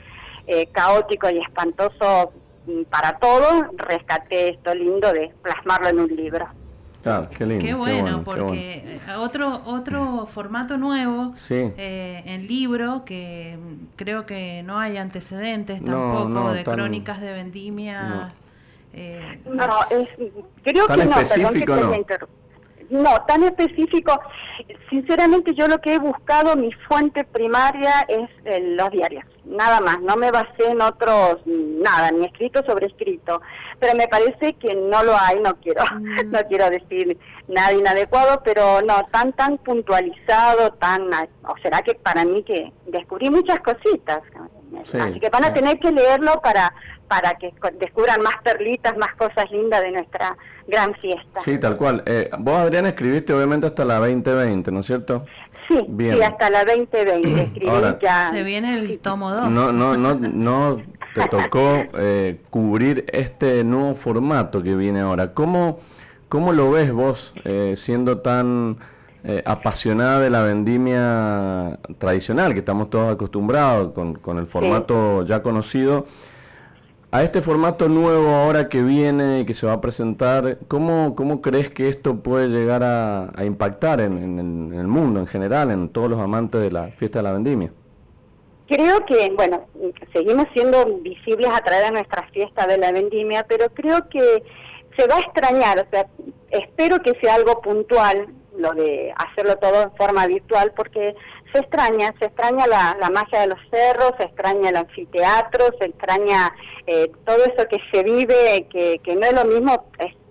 eh, caótico y espantoso mm, para todos, rescaté esto lindo de plasmarlo en un libro. Ah, qué, lindo, qué, bueno, porque eh, otro otro formato nuevo eh, en libro que creo que no hay antecedentes tampoco de crónicas de vendimias eh, no, es, creo que no, perdón que no. Tan específico. Sinceramente, yo lo que he buscado, mi fuente primaria es los diarios, nada más. No me basé en otros, nada, ni escrito sobre escrito. Pero me parece que no lo hay, no quiero, mm. no quiero decir nada inadecuado, pero no tan, tan puntualizado, tan. O será que para mí que descubrí muchas cositas. Así que van a tener que leerlo para para que descubran más perlitas, más cosas lindas de nuestra gran fiesta. Sí, tal cual. Eh, vos, Adrián, escribiste obviamente hasta la 2020, ¿no es cierto? Sí, sí hasta la 2020 escribí ya. Se viene el tomo 2. No, no, no, no te tocó eh, cubrir este nuevo formato que viene ahora. ¿Cómo, cómo lo ves vos eh, siendo tan apasionada de la vendimia tradicional, que estamos todos acostumbrados con, con el formato ya conocido? A este formato nuevo ahora que viene y que se va a presentar, ¿cómo, cómo crees que esto puede llegar a, impactar en, el mundo en general, en todos los amantes de la fiesta de la vendimia? Creo que, bueno, seguimos siendo visibles a través de nuestra fiesta de la vendimia, pero creo que se va a extrañar, o sea, espero que sea algo puntual lo de hacerlo todo en forma virtual, porque se extraña, se extraña la, la magia de los cerros, se extraña el anfiteatro, se extraña eh, todo eso que se vive, que, que no es lo mismo,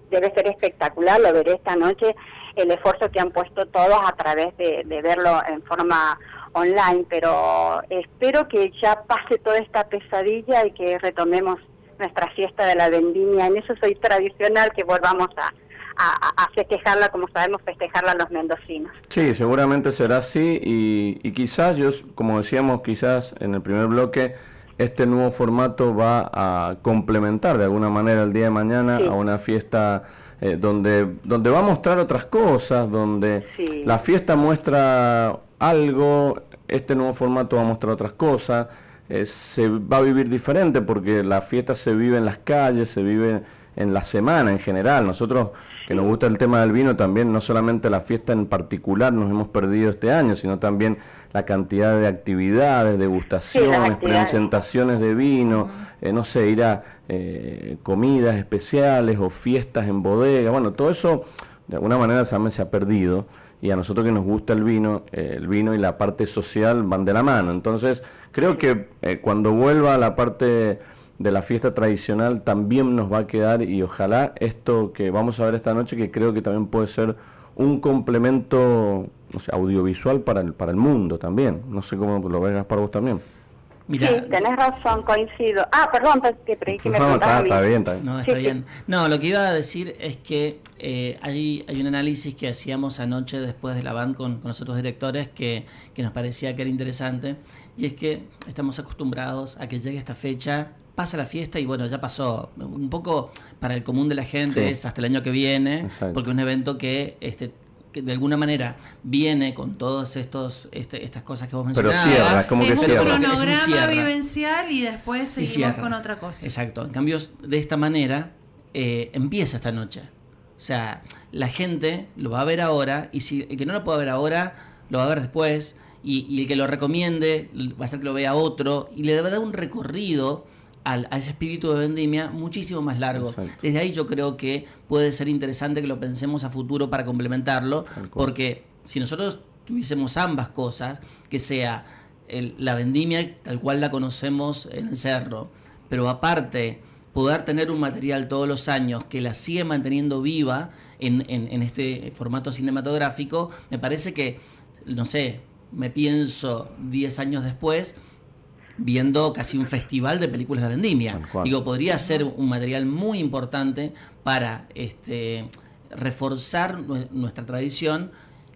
debe ser espectacular, lo veré esta noche, el esfuerzo que han puesto todos a través de, de verlo en forma online, pero espero que ya pase toda esta pesadilla y que retomemos nuestra fiesta de la vendimia. En eso soy tradicional, que volvamos a, a, festejarla como sabemos festejarla los mendocinos. Sí, seguramente será así y, quizás, yo, como decíamos quizás en el primer bloque, este nuevo formato va a complementar de alguna manera el día de mañana a una fiesta eh, donde, donde va a mostrar otras cosas, donde la fiesta muestra algo, este nuevo formato va a mostrar otras cosas, eh, se va a vivir diferente porque la fiesta se vive en las calles, se vive en la semana en general. Nosotros que nos gusta el tema del vino, también no solamente la fiesta en particular nos hemos perdido este año, sino también la cantidad de actividades, degustaciones, presentaciones de vino, eh, no sé, ir a eh, comidas especiales o fiestas en bodega, bueno, todo eso de alguna manera se ha perdido y a nosotros que nos gusta el vino, eh, el vino y la parte social van de la mano. Entonces, creo que cuando vuelva a la parte de la fiesta tradicional también nos va a quedar y ojalá esto que vamos a ver esta noche, que creo que también puede ser un complemento audiovisual para el, para el mundo también. No sé cómo lo ves para vos también. Mira, sí, tenés razón, coincido. Ah, perdón, que que me no, está, está, bien, está bien. No, está bien. No, lo que iba a decir es que eh, hay, hay un análisis que hacíamos anoche después de la band con, con los otros directores que, que nos parecía que era interesante. Y es que estamos acostumbrados a que llegue esta fecha pasa la fiesta y bueno, ya pasó. Un poco para el común de la gente es hasta el año que viene, porque es un evento que este, que de alguna manera viene con todas estos este, estas cosas que vos Pero mencionabas. cierra, como que es cierra. un Es un cronograma vivencial y después seguimos con otra cosa. Exacto. En cambio, de esta manera eh, empieza esta noche. O sea, la gente lo va a ver ahora y si el que no lo pueda ver ahora, lo va a ver después. Y, y el que lo recomiende va a ser que lo vea otro y le va a dar un recorrido al- a ese espíritu de vendimia muchísimo más largo. Exacto. Desde ahí yo creo que puede ser interesante que lo pensemos a futuro para complementarlo, porque si nosotros tuviésemos ambas cosas, que sea el- la vendimia tal cual la conocemos en el cerro, pero aparte poder tener un material todos los años que la sigue manteniendo viva en, en- en este formato cinematográfico, me parece que, no sé, me pienso 10 años después viendo casi un festival de películas de vendimia. Digo, podría ser un material muy importante para este, reforzar nue- nuestra tradición,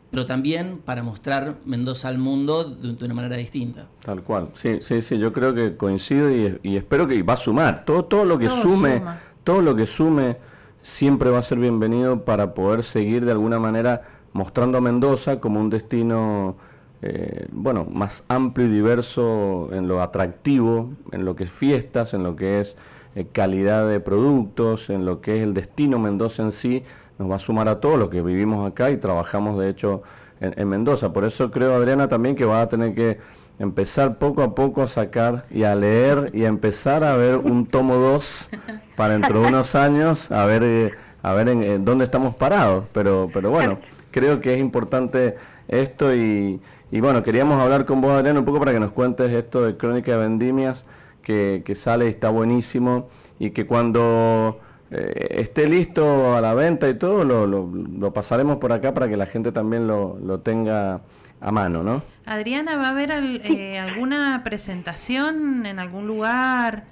pero también para mostrar Mendoza al mundo de, de una manera distinta. Tal cual. Sí, sí, sí, yo creo que coincido y, y espero que va a sumar. Todo, todo lo que Todo sume, suma. todo lo que sume siempre va a ser bienvenido para poder seguir de alguna manera mostrando a Mendoza como un destino eh, bueno, más amplio y diverso en lo atractivo, en lo que es fiestas, en lo que es eh, calidad de productos, en lo que es el destino Mendoza en sí, nos va a sumar a todos los que vivimos acá y trabajamos de hecho en, en Mendoza. Por eso creo, Adriana, también que va a tener que empezar poco a poco a sacar y a leer y a empezar a ver un tomo 2 para dentro de unos años, a ver, eh, a ver en, en dónde estamos parados. Pero, pero bueno, creo que es importante esto y, y bueno, queríamos hablar con vos, Adriana, un poco para que nos cuentes esto de Crónica de Vendimias, que, que sale y está buenísimo y que cuando eh, esté listo a la venta y todo, lo, lo- lo pasaremos por acá para que la gente también lo, lo tenga a mano, ¿no? Adriana, ¿va a haber al- eh, alguna presentación en algún lugar?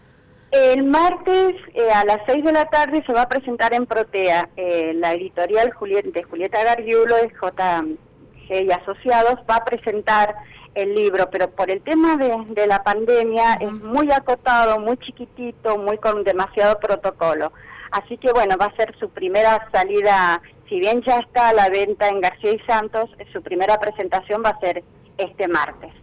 El martes eh, a las 6 de la tarde se va a presentar en Protea eh, la editorial Juliet- de Julieta Gargiulo, de JG y Asociados, va a presentar el libro, pero por el tema de, de la pandemia es muy acotado, muy chiquitito, muy con demasiado protocolo. Así que bueno, va a ser su primera salida, si bien ya está a la venta en García y Santos, eh, su primera presentación va a ser este martes.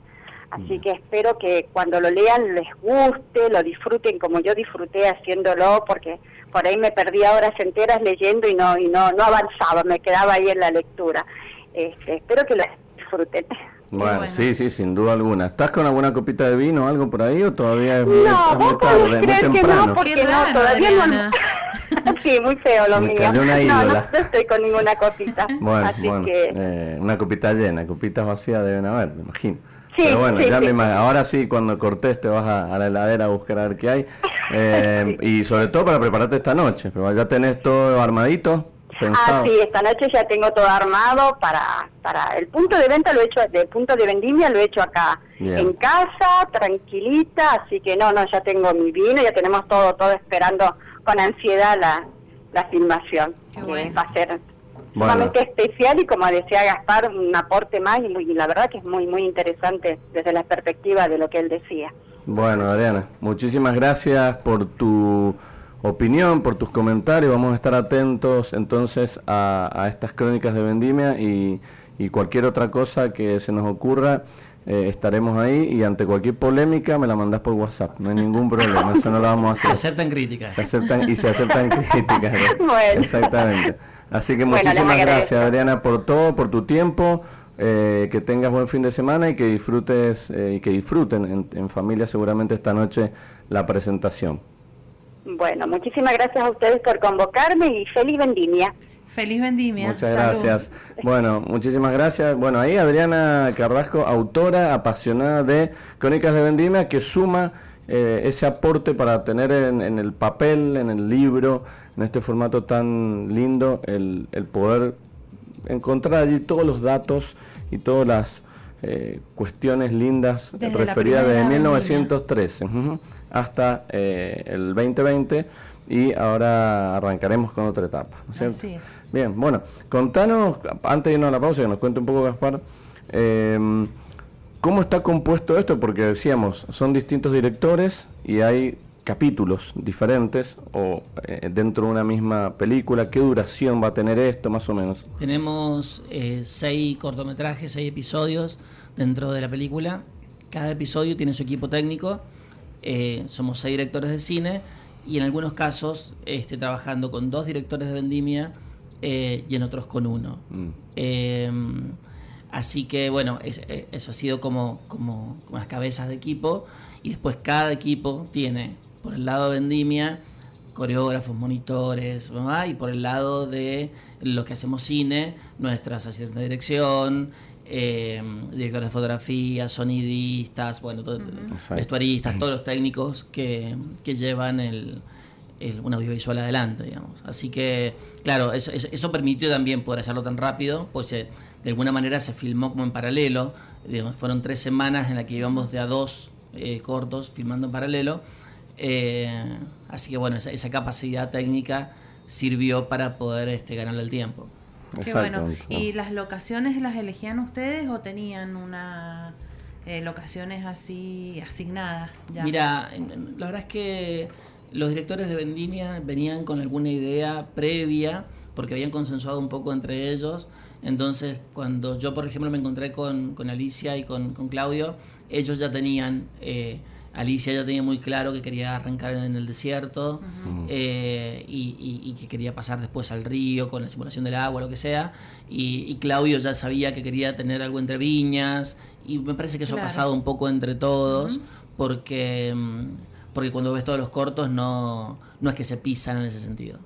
Así que espero que cuando lo lean les guste, lo disfruten como yo disfruté haciéndolo, porque por ahí me perdía horas enteras leyendo y no y no no avanzaba, me quedaba ahí en la lectura. Este, espero que lo disfruten. Bueno, bueno. sí, sí, sin duda alguna. ¿Estás con alguna copita de vino o algo por ahí o todavía es muy, No, es muy vos podés tarde, muy creer que temprano? no, porque no, todavía Adriana. no. sí, muy feo lo Me mío. una no, no, ídola. no estoy con ninguna cosita. Bueno, Así bueno, que eh, una copita llena, copitas vacías deben haber, me imagino. Sí, Pero bueno, sí, ya sí. me imag- ahora sí, cuando cortés te vas a, a la heladera a buscar a ver qué hay. Eh, Y sobre todo para prepararte esta noche, pero ya tenés todo armadito, pensado. Ah, sí, esta noche ya tengo todo armado para, para el punto de venta, lo he hecho, el punto de vendimia lo he hecho acá, Bien. en casa, tranquilita, así que no, no, ya tengo mi vino, ya tenemos todo, todo esperando con ansiedad la, la filmación. Qué que bueno. Va a ser Bueno. sumamente especial y como decía Gaspar, un aporte más y, muy- y la verdad que es muy, muy interesante desde la perspectiva de lo que él decía. Bueno, Adriana, muchísimas gracias por tu opinión, por tus comentarios. Vamos a estar atentos entonces a, a estas crónicas de Vendimia y, y cualquier otra cosa que se nos ocurra. eh, estaremos ahí y ante cualquier polémica me la mandás por WhatsApp, no hay ningún problema, eso no lo vamos a Se hacer. aceptan críticas. Se aceptan y se aceptan críticas. ¿no? Bueno. Exactamente. Así que Bueno, muchísimas gracias, Adriana, por todo, por tu tiempo. eh, que tengas buen fin de semana y que disfrutes eh, y que disfruten en, en familia seguramente esta noche la presentación. Bueno, muchísimas gracias a ustedes por convocarme y feliz vendimia. Feliz vendimia. Muchas Salud. gracias. Bueno, muchísimas gracias. Bueno, ahí Adriana Carrasco, autora apasionada de Crónicas de Vendimia, que suma eh, ese aporte para tener en, en el papel, en el libro, en este formato tan lindo, el, el poder encontrar allí todos los datos y todas las eh, cuestiones lindas Desde referidas desde vendimia. 1913 ujú, hasta eh, el 2020 y ahora arrancaremos con otra etapa. ¿no es cierto? Así es. Bien, bueno, contanos, antes de irnos a la pausa, que nos cuente un poco Gaspar, eh, ¿cómo está compuesto esto? Porque decíamos, son distintos directores y hay capítulos diferentes o eh, dentro de una misma película? ¿Qué duración va a tener esto, más o menos? Tenemos eh, seis cortometrajes, seis episodios dentro de la película. Cada episodio tiene su equipo técnico. Eh, somos seis directores de cine y en algunos casos este, trabajando con dos directores de vendimia y en otros con uno. Mm. Em, así que bueno, eso ha sido como, como, como las cabezas de equipo y después cada equipo tiene por el lado de vendimia, coreógrafos, monitores, y por el lado de los que hacemos cine, nuestras asistentes de dirección, eh, directores de fotografía, sonidistas, bueno, vestuaristas, todos los técnicos que, llevan el, un audiovisual adelante, digamos. Así que, claro, eso, eso, permitió también poder hacerlo tan rápido, pues de alguna manera se filmó como en paralelo, fueron tres semanas en las que íbamos de a dos eh, cortos filmando en paralelo eh, así que bueno, esa, capacidad técnica sirvió para poder este, ganarle el tiempo. Qué bueno. ¿Y las locaciones las elegían ustedes o tenían una eh, locaciones así asignadas? Mira, la verdad es que los directores de Vendimia venían con alguna idea previa porque habían consensuado un poco entre ellos. Entonces, cuando yo, por ejemplo, me encontré con, Alicia y con, Claudio, ellos ya tenían eh, Alicia ya tenía muy claro que quería arrancar en el desierto eh, y, que quería pasar después al río con la simulación del agua, lo que sea. Y, Claudio ya sabía que quería tener algo entre viñas. Y me parece que eso ha pasado un poco entre todos, porque, mm, porque cuando ves todos los cortos no, no es que se pisan en ese sentido.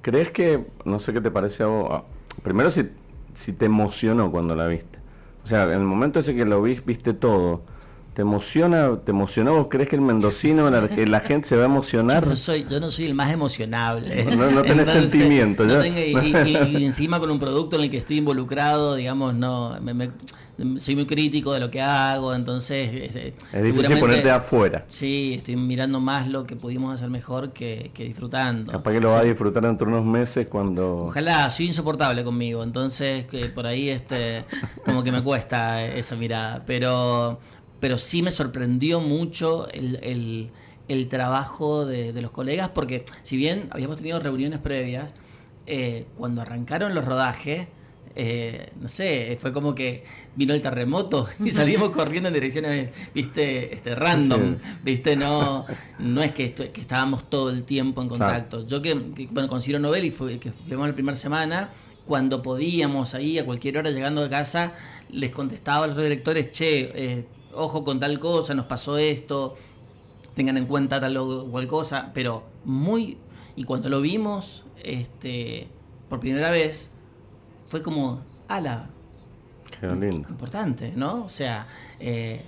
¿Crees que, no sé qué te parece a vos, primero si, si te emocionó cuando la viste? O sea, en el momento ese que lo viste, viste todo ¿Te emociona, te emocionó? ¿Vos crees que el mendocino, la, que la gente se va a emocionar? Yo no soy, yo no soy el más emocionable. No, no tenés sentimiento. y, encima con un producto en el que estoy involucrado, digamos, no, soy muy crítico de lo que hago, entonces... Este, es difícil ponerte afuera. Sí, estoy mirando más lo que pudimos hacer mejor que, disfrutando. Capaz que lo va a disfrutar dentro de unos meses cuando... Ojalá, soy insoportable conmigo, entonces que por ahí este como que me cuesta esa mirada, pero pero sí me sorprendió mucho el, trabajo de, los colegas, porque si bien habíamos tenido reuniones previas, eh, cuando arrancaron los rodajes, eh, no sé, fue como que vino el terremoto y salimos corriendo en direcciones, viste, este, random, viste, no, no es que, que estábamos todo el tiempo en contacto. Yo que, bueno, con Ciro Novelli, fue, que fuimos la primera semana, cuando podíamos ahí a cualquier hora llegando a casa, les contestaba a los directores, che, eh, ojo con tal cosa, nos pasó esto, tengan en cuenta tal o cual cosa, pero muy... Y cuando lo vimos este, por primera vez, fue como, ala. Qué lindo. Importante, ¿no? O sea, eh,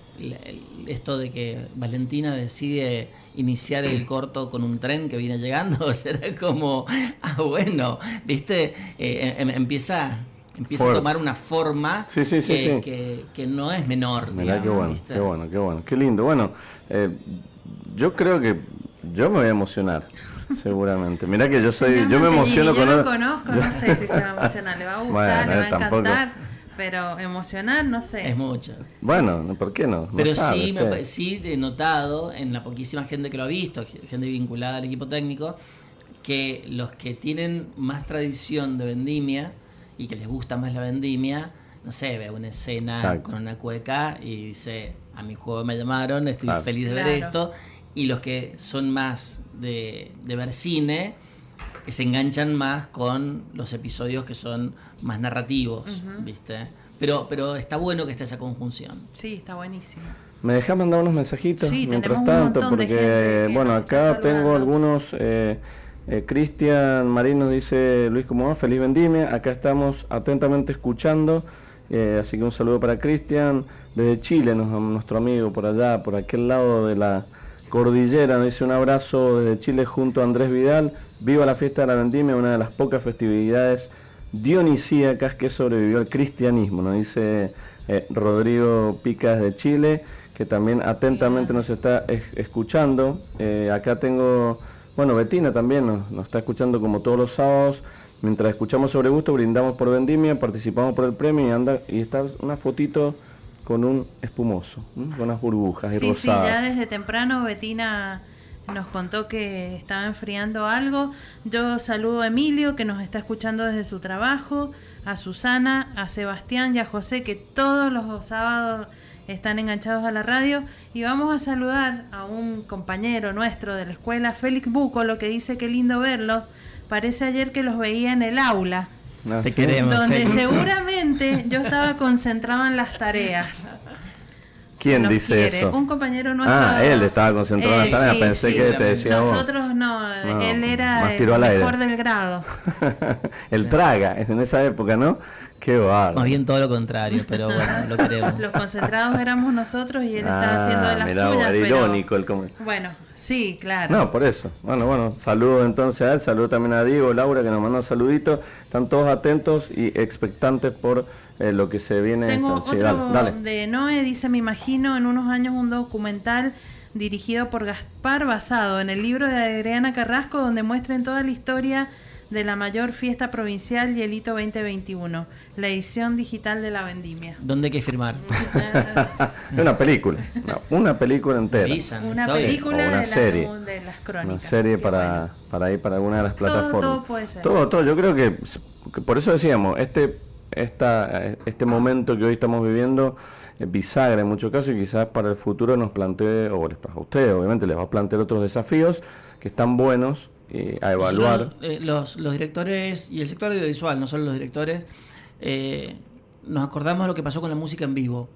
esto de que Valentina decide iniciar el corto con un tren que viene llegando, será como, ah, bueno, viste, eh, em, empieza empieza a tomar una forma que, no es menor. Mirá, qué bueno, qué bueno, qué bueno, qué lindo. Bueno, eh, yo creo que yo me voy a emocionar. Seguramente. Mira que yo soy, yo me emociono con. Yo lo conozco, no sé si se va a emocionar, le va a gustar, le va a encantar. Pero emocionar, no sé. Es mucho. Bueno, ¿por qué no? Pero sí, me, sí he notado en la poquísima gente que lo ha visto, gente vinculada al equipo técnico, que los que tienen más tradición de vendimia, y que les gusta más la vendimia, no sé, ve una escena con una cueca y dice, a mi juego me llamaron, estoy feliz de ver esto. Y los que son más de, ver cine, se enganchan más con los episodios que son más narrativos, ¿viste? Pero, pero está bueno que esté esa conjunción. Sí, está buenísimo. ¿Me dejas mandar unos mensajitos sí, mientras tanto? porque, bueno, acá tengo algunos... Eh, eh, Cristian Marino dice, Luis, ¿cómo va? Feliz vendimia. Acá estamos atentamente escuchando. Eh, así que un saludo para Cristian. Desde Chile, nuestro amigo por allá, por aquel lado de la cordillera. Nos dice un abrazo desde Chile junto a Andrés Vidal. Viva la fiesta de la vendimia, una de las pocas festividades dionisíacas que sobrevivió al cristianismo. Nos dice eh, Rodrigo Picas de Chile, que también atentamente nos está escuchando. acá tengo bueno, Betina también nos, está escuchando como todos los sábados. Mientras escuchamos sobre gusto, brindamos por vendimia, participamos por el premio y anda y está una fotito con un espumoso, con unas burbujas y sí, Sí, ya desde temprano Betina nos contó que estaba enfriando algo. Yo saludo a Emilio, que nos está escuchando desde su trabajo, a Susana, a Sebastián y a José, que todos los sábados están enganchados a la radio. Y vamos a saludar a un compañero nuestro de la escuela, Félix Buco, lo que dice que lindo verlos. Parece ayer que los veía en el aula. Ah, Te queremos. Donde seguramente yo estaba concentrado en las tareas. ¿Quién dice eso? Un compañero nuestro. Ah, él estaba concentrado en las tareas. Pensé que te decía Nosotros no, él era el mejor del grado. el traga, en esa época, ¿no? Qué barro. Más bien todo lo contrario, pero bueno, lo queremos. Los concentrados éramos nosotros y él estaba haciendo de las suyas. Era irónico el comer. Bueno, sí, claro. No, por eso. Bueno, bueno, saludo entonces a él, saludo también a Diego, Laura, que nos mandó un saludito. Están todos atentos y expectantes por eh, lo que se viene. Tengo otro de Noé, dice, me imagino en unos años un documental dirigido por Gaspar basado en el libro de Adriana Carrasco donde muestren toda la historia de la mayor fiesta provincial y el hito 2021, la edición digital de la vendimia. ¿Dónde hay que firmar? una película, una película entera. una película una de, serie. de, las crónicas. Una serie para, para ir para alguna de las plataformas. Todo, puede ser. Todo, todo. Yo creo que, por eso decíamos, este, esta, este momento que hoy estamos viviendo es bisagra en muchos casos y quizás para el futuro nos plantee, o a usted obviamente les va a plantear otros desafíos que están buenos eh, a evaluar. Eh, los, los, directores y el sector audiovisual, no solo los directores, eh, nos acordamos de lo que pasó con la música en vivo.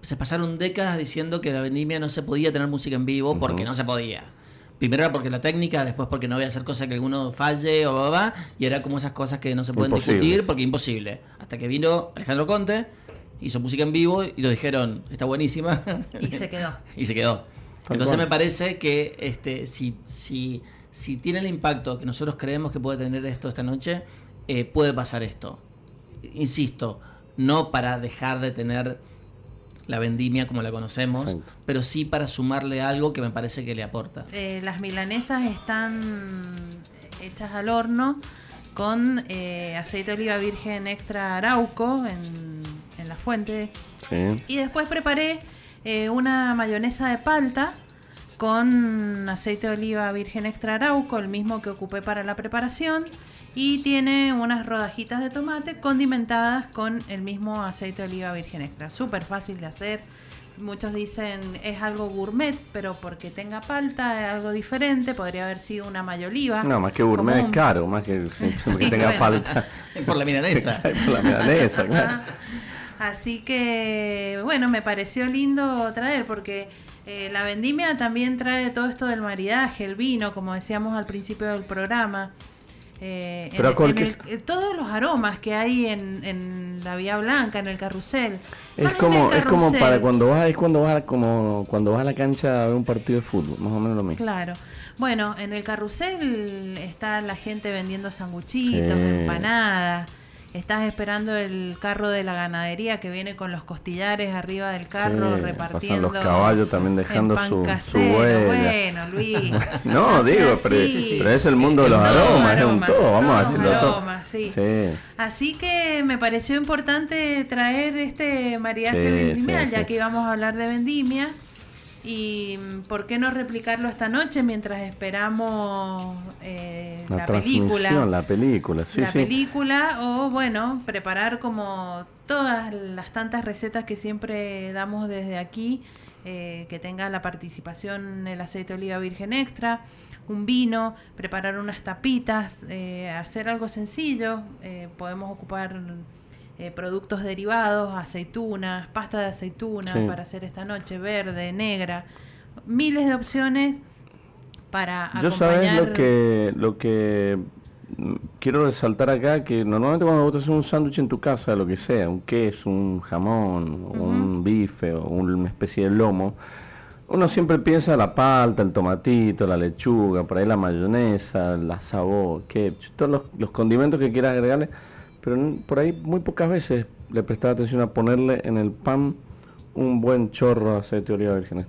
Se pasaron décadas diciendo que la vendimia no se podía tener música en vivo porque no se podía. Primero era porque la técnica, después porque no voy a hacer cosas que alguno falle o va, va, y era como esas cosas que no se pueden discutir porque imposible. Hasta que vino Alejandro Conte, hizo música en vivo y lo dijeron, está buenísima. Y se quedó. y se quedó. Entonces me parece que este, si, si si tiene el impacto que nosotros creemos que puede tener esto esta noche, eh, puede pasar esto. Insisto, no para dejar de tener la vendimia como la conocemos, pero sí para sumarle algo que me parece que le aporta. Eh, las milanesas están hechas al horno con eh, aceite de oliva virgen extra arauco en, en la fuente. Y después preparé una mayonesa de palta con aceite de oliva virgen extra arauco, el mismo que ocupé para la preparación, y tiene unas rodajitas de tomate condimentadas con el mismo aceite de oliva virgen extra. Súper fácil de hacer. Muchos dicen es algo gourmet, pero porque tenga palta es algo diferente. Podría haber sido una mayoliva. No, más que gourmet es caro, más que, tenga palta. Por la milanesa. Por la milanesa, claro. Así que, bueno, me pareció lindo traer porque eh, la vendimia también trae todo esto del maridaje, el vino, como decíamos al principio del programa. Eh, eh, todos los aromas que hay en, la Vía Blanca, en el carrusel. Es como, es como para cuando vas, es cuando vas como cuando vas a la cancha a ver un partido de fútbol, más o menos lo mismo. Claro. Bueno, en el carrusel está la gente vendiendo sanguchitos, empanadas estás esperando el carro de la ganadería que viene con los costillares arriba del carro repartiendo. los caballos también dejando su, Bueno, Luis. no, digo, pero, es el mundo de los aromas, es un todo, vamos a decirlo todo. Sí. Así que me pareció importante traer este mariaje vendimial, ya que íbamos a hablar de vendimia. Y por qué no replicarlo esta noche mientras esperamos eh, la, película. La película, sí, La película o bueno, preparar como todas las tantas recetas que siempre damos desde aquí, eh, que tenga la participación el aceite de oliva virgen extra, un vino, preparar unas tapitas, eh, hacer algo sencillo. podemos ocupar eh, productos derivados, aceitunas, pasta de aceituna para hacer esta noche, verde, negra, miles de opciones para Yo sabes lo que, lo que quiero resaltar acá, que normalmente cuando vos haces un sándwich en tu casa, lo que sea, un queso, un jamón, un bife o una especie de lomo, uno siempre piensa la palta, el tomatito, la lechuga, por ahí la mayonesa, la sabor, ketchup, todos los, los condimentos que quieras agregarle pero por ahí muy pocas veces le prestaba atención a ponerle en el pan un buen chorro de aceite de oliva virgen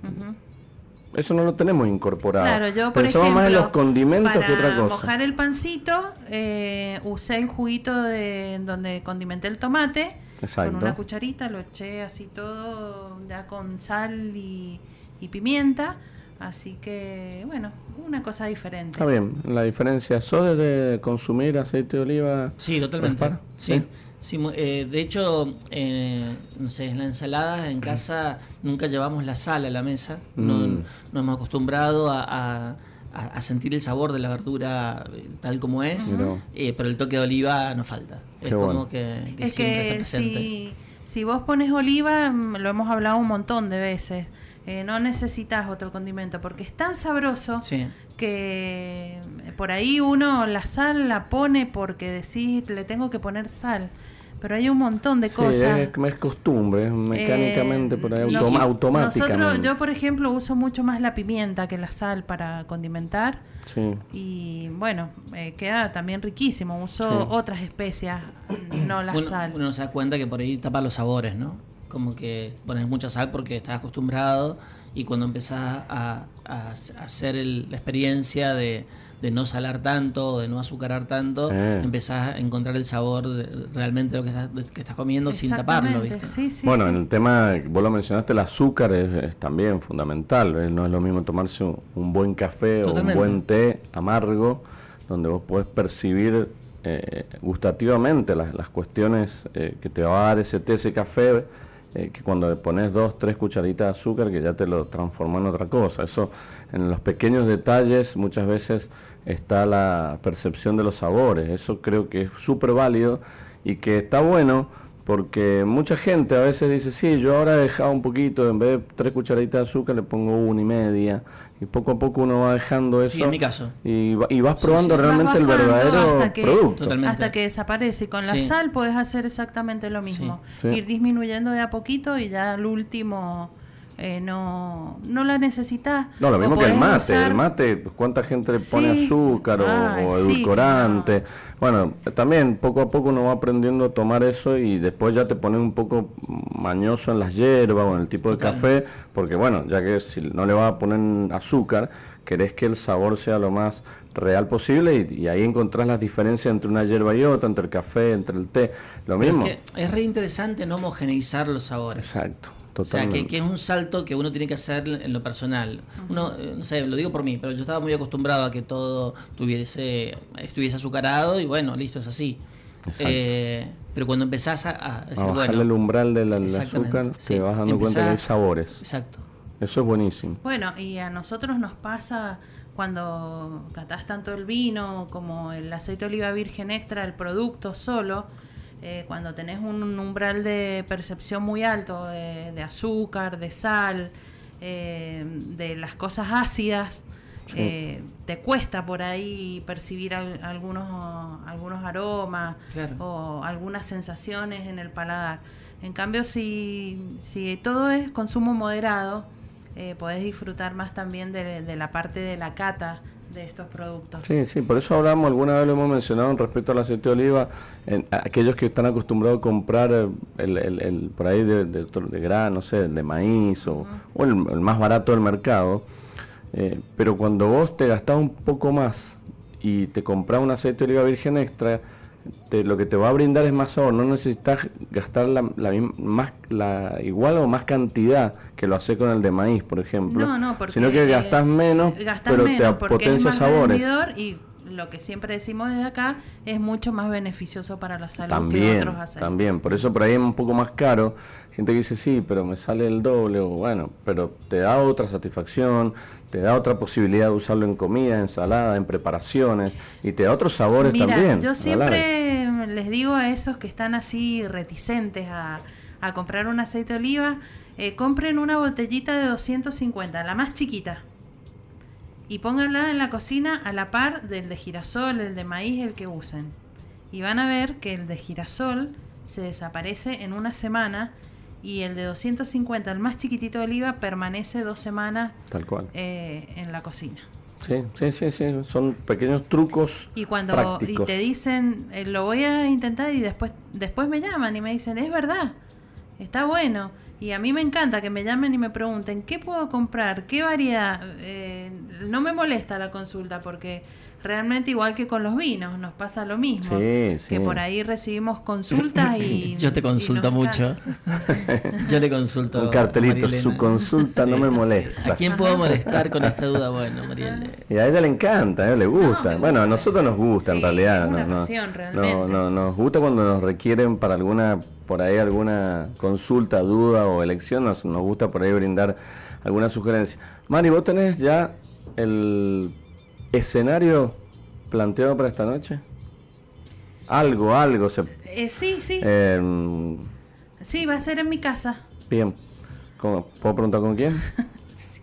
Eso no lo tenemos incorporado. Claro, yo por ejemplo, más en los condimentos para que otra cosa. mojar el pancito, eh, usé el juguito de donde condimenté el tomate. Con una cucharita lo eché así todo, ya con sal y, y pimienta Así que, bueno, una cosa diferente. Está bien, la diferencia. ¿Sos de consumir aceite de oliva? Sí, totalmente. Sí. sí. Eh, de hecho, eh, no sé, en la ensalada en casa nunca llevamos la sal a la mesa. No, mm. no hemos acostumbrado a, a, sentir el sabor de la verdura eh, tal como es, pero el toque de oliva no falta. es como que, es que si, si vos pones oliva, mm, lo hemos hablado un montón de veces eh, no necesitas otro condimento porque es tan sabroso que por ahí uno la sal la pone porque decís le tengo que poner sal. Pero hay un montón de cosas. Es, es costumbre, mecánicamente, por ahí, eh, automáticamente. Nosotros, yo, por ejemplo, uso mucho más la pimienta que la sal para condimentar. Sí. Y bueno, eh, queda también riquísimo. Uso otras especias, no la sal. Uno se da cuenta que por ahí tapa los sabores, ¿no? Como que pones mucha sal porque estás acostumbrado y cuando empezás a, hacer la experiencia de, no salar tanto, de no azucarar tanto, eh. empezás a encontrar el sabor de, realmente de lo que estás, que estás comiendo sin taparlo. bueno, en el tema, vos lo mencionaste, el azúcar es, también fundamental. No es lo mismo tomarse un, buen café o un buen té amargo, donde vos podés percibir eh, gustativamente las, las cuestiones eh, que te va a dar ese té, ese café eh, que cuando le pones dos, tres cucharitas de azúcar que ya te lo transforma en otra cosa. Eso, en los pequeños detalles muchas veces está la percepción de los sabores. Eso creo que es súper válido y que está bueno porque mucha gente a veces dice, sí, yo ahora he dejado un poquito, en vez de tres cucharaditas de azúcar le pongo una y media, y poco a poco uno va dejando eso. Sí, en mi caso. Y, vas probando realmente el verdadero producto. Hasta que desaparece. Y con la sal puedes hacer exactamente lo mismo. Ir disminuyendo de a poquito y ya al último eh, no, no la necesitas. No, lo mismo que el mate. El mate, ¿cuánta gente le pone azúcar o, edulcorante? Bueno, también poco a poco uno va aprendiendo a tomar eso y después ya te pones un poco mañoso en las hierbas o en el tipo de café, porque bueno, ya que si no le vas a poner azúcar, querés que el sabor sea lo más real posible y, ahí encontrás las diferencias entre una hierba y otra, entre el café, entre el té, lo mismo. Es, es re interesante no homogeneizar los sabores. Exacto. O sea, que, es un salto que uno tiene que hacer en lo personal. Uno, eh, no sé, lo digo por mí, pero yo estaba muy acostumbrado a que todo tuviese, estuviese azucarado y bueno, listo, es así. Eh, pero cuando empezás a, decir, a bueno, el umbral del, azúcar, te vas dando cuenta que hay sabores. Exacto. Eso es buenísimo. Bueno, y a nosotros nos pasa cuando catás tanto el vino como el aceite de oliva virgen extra, el producto solo, eh, cuando tenés un umbral de percepción muy alto de, azúcar, de sal, eh, de las cosas ácidas, eh, te cuesta por ahí percibir algunos, algunos aromas o algunas sensaciones en el paladar. En cambio, si, si todo es consumo moderado, podés disfrutar más también de, de la parte de la cata de estos productos. Sí, sí, por eso hablamos, alguna vez lo hemos mencionado en respecto al aceite de oliva, en, aquellos que están acostumbrados a comprar el, el, por ahí de, de, de, grano, no sé, de maíz o, el, más barato del mercado, eh, pero cuando vos te gastás un poco más y te compras un aceite de oliva virgen extra, lo que te va a brindar es más sabor, no necesitas gastar la, más, la igual o más cantidad que lo hace con el de maíz, por ejemplo, sino que gastas menos, pero te potencia sabores. Y lo que siempre decimos desde acá es mucho más beneficioso para la salud también, que otros aceites. También, por eso por ahí es un poco más caro. Gente que dice, sí, pero me sale el doble, o bueno, pero te da otra satisfacción, te da otra posibilidad de usarlo en comida, ensalada, en preparaciones, y te da otros sabores Mira, también. Yo siempre les digo a esos que están así reticentes a, comprar un aceite de oliva, eh, compren una botellita de 250, la más chiquita, y pónganla en la cocina a la par del de girasol, el de maíz, el que usen. Y van a ver que el de girasol se desaparece en una semana y el de 250, el más chiquitito de oliva, permanece dos semanas Tal cual. Eh, en la cocina. Sí, sí, sí, sí, son pequeños trucos. Y cuando y te dicen, eh, lo voy a intentar y después, después me llaman y me dicen, es verdad, está bueno. Y a mí me encanta que me llamen y me pregunten, ¿qué puedo comprar? ¿Qué variedad? Eh, no me molesta la consulta porque realmente igual que con los vinos, nos pasa lo mismo. Que por ahí recibimos consultas y... Yo te consulto mucho. Yo le consulto. Un cartelito, su consulta no me molesta. ¿A quién puedo molestar con esta duda? Bueno, Marielena. Y a ella le encanta, a ella le gusta. bueno, a nosotros nos gusta en realidad. Es una no, pasión, realmente. No, no, nos gusta cuando nos requieren para alguna, por ahí alguna consulta, duda o elección, nos, nos gusta por ahí brindar alguna sugerencia. Mari, vos tenés ya el escenario planteado para esta noche? Algo, algo. Se, eh, sí, sí. Em, sí, va a ser en mi casa. Bien. ¿Puedo preguntar con quién? sí.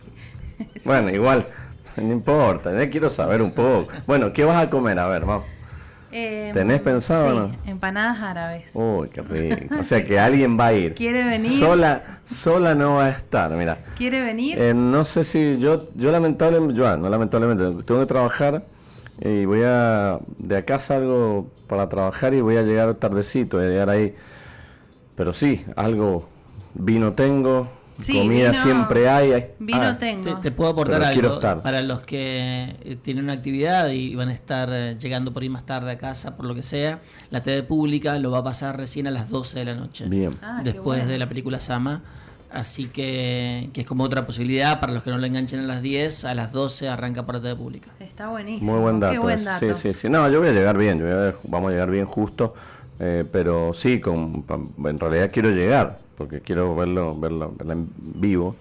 Bueno, igual, no importa, ya quiero saber un poco. Bueno, ¿qué vas a comer? A ver, vamos. Em, ¿Tenés pensado? Sí, empanadas árabes. Uy, qué rico. O sea que alguien va a ir. ¿Quiere venir? Sola, sola no va a estar, mira. ¿Quiere venir? Eh, no sé si yo, yo lamentablemente, yo, ah, no lamentablemente, tengo que trabajar y voy a, de acá salgo para trabajar y voy a llegar tardecito, voy a llegar ahí. Pero sí, algo, vino tengo, Comida siempre hay. Vino ah, tengo. Te, puedo aportar algo para los que eh, tienen una actividad y van a estar eh, llegando por ahí más tarde a casa, por lo que sea. La TV pública lo va a pasar recién a las 12 de la noche. Bien. Ah, después de la película Sama. Así que, que es como otra posibilidad para los que no lo enganchen a las 10, a las 12 arranca por la TV pública. Está buenísimo. Muy buen dato. Qué buen dato. Sí, sí, sí. No, yo voy a llegar bien, vamos a llegar bien justo. Eh, pero sí, con, en realidad quiero llegar porque quiero verlo, verlo, en vivo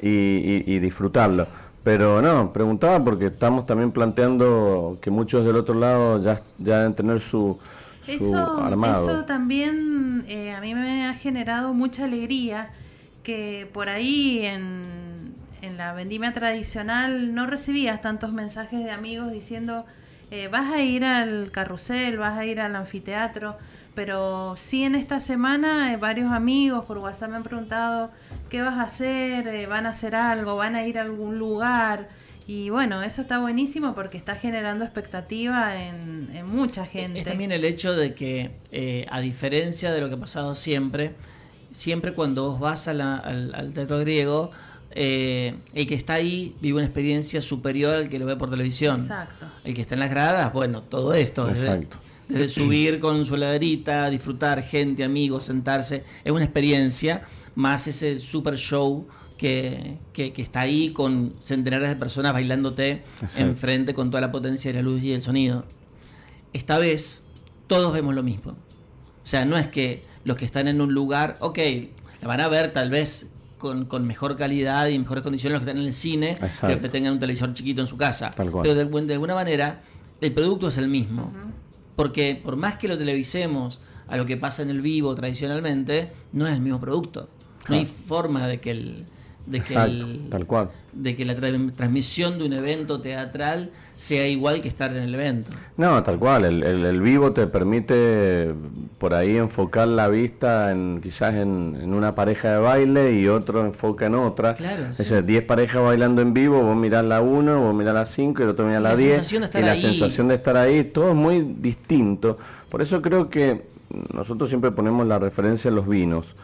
y, disfrutarlo. Pero no, preguntaba porque estamos también planteando que muchos del otro lado ya, ya deben tener su, eso, armado. Eso también eh, a mí me ha generado mucha alegría que por ahí en, en la vendimia tradicional no recibías tantos mensajes de amigos diciendo eh, vas a ir al carrusel, vas a ir al anfiteatro pero sí en esta semana eh, varios amigos por WhatsApp me han preguntado qué vas a hacer, eh, van a hacer algo, van a ir a algún lugar. Y bueno, eso está buenísimo porque está generando expectativa en, mucha gente. Es también el hecho de que, eh, a diferencia de lo que ha pasado siempre, siempre cuando vos vas al, al, teatro griego, el que está ahí vive una experiencia superior al que lo ve por televisión. Exacto. El que está en las gradas, bueno, todo esto. Exacto desde subir con su heladerita, disfrutar, gente, amigos, sentarse, es una experiencia, más ese super show que, que, está ahí con centenares de personas bailándote enfrente con toda la potencia de la luz y el sonido. Esta vez todos vemos lo mismo. O sea, no es que los que están en un lugar, ok, la van a ver tal vez con, mejor calidad y mejores condiciones los que están en el cine que los que tengan un televisor chiquito en su casa. Pero de, de, alguna manera el producto es el mismo. Porque por más que lo televisemos a lo que pasa en el vivo tradicionalmente, no es el mismo producto. No hay forma de que el, de que, tal cual. de que la transmisión de un evento teatral sea igual que estar en el evento. No, tal cual. El, el, vivo te permite por ahí enfocar la vista en quizás en, una pareja de baile y otro enfoca en otra. Claro. Es decir, 10 parejas bailando en vivo, vos mirás la 1, vos mirás la 5 y el otro mirás la 10. Y la sensación de estar ahí, todo es muy distinto. Por eso creo que nosotros siempre ponemos la referencia en los vinos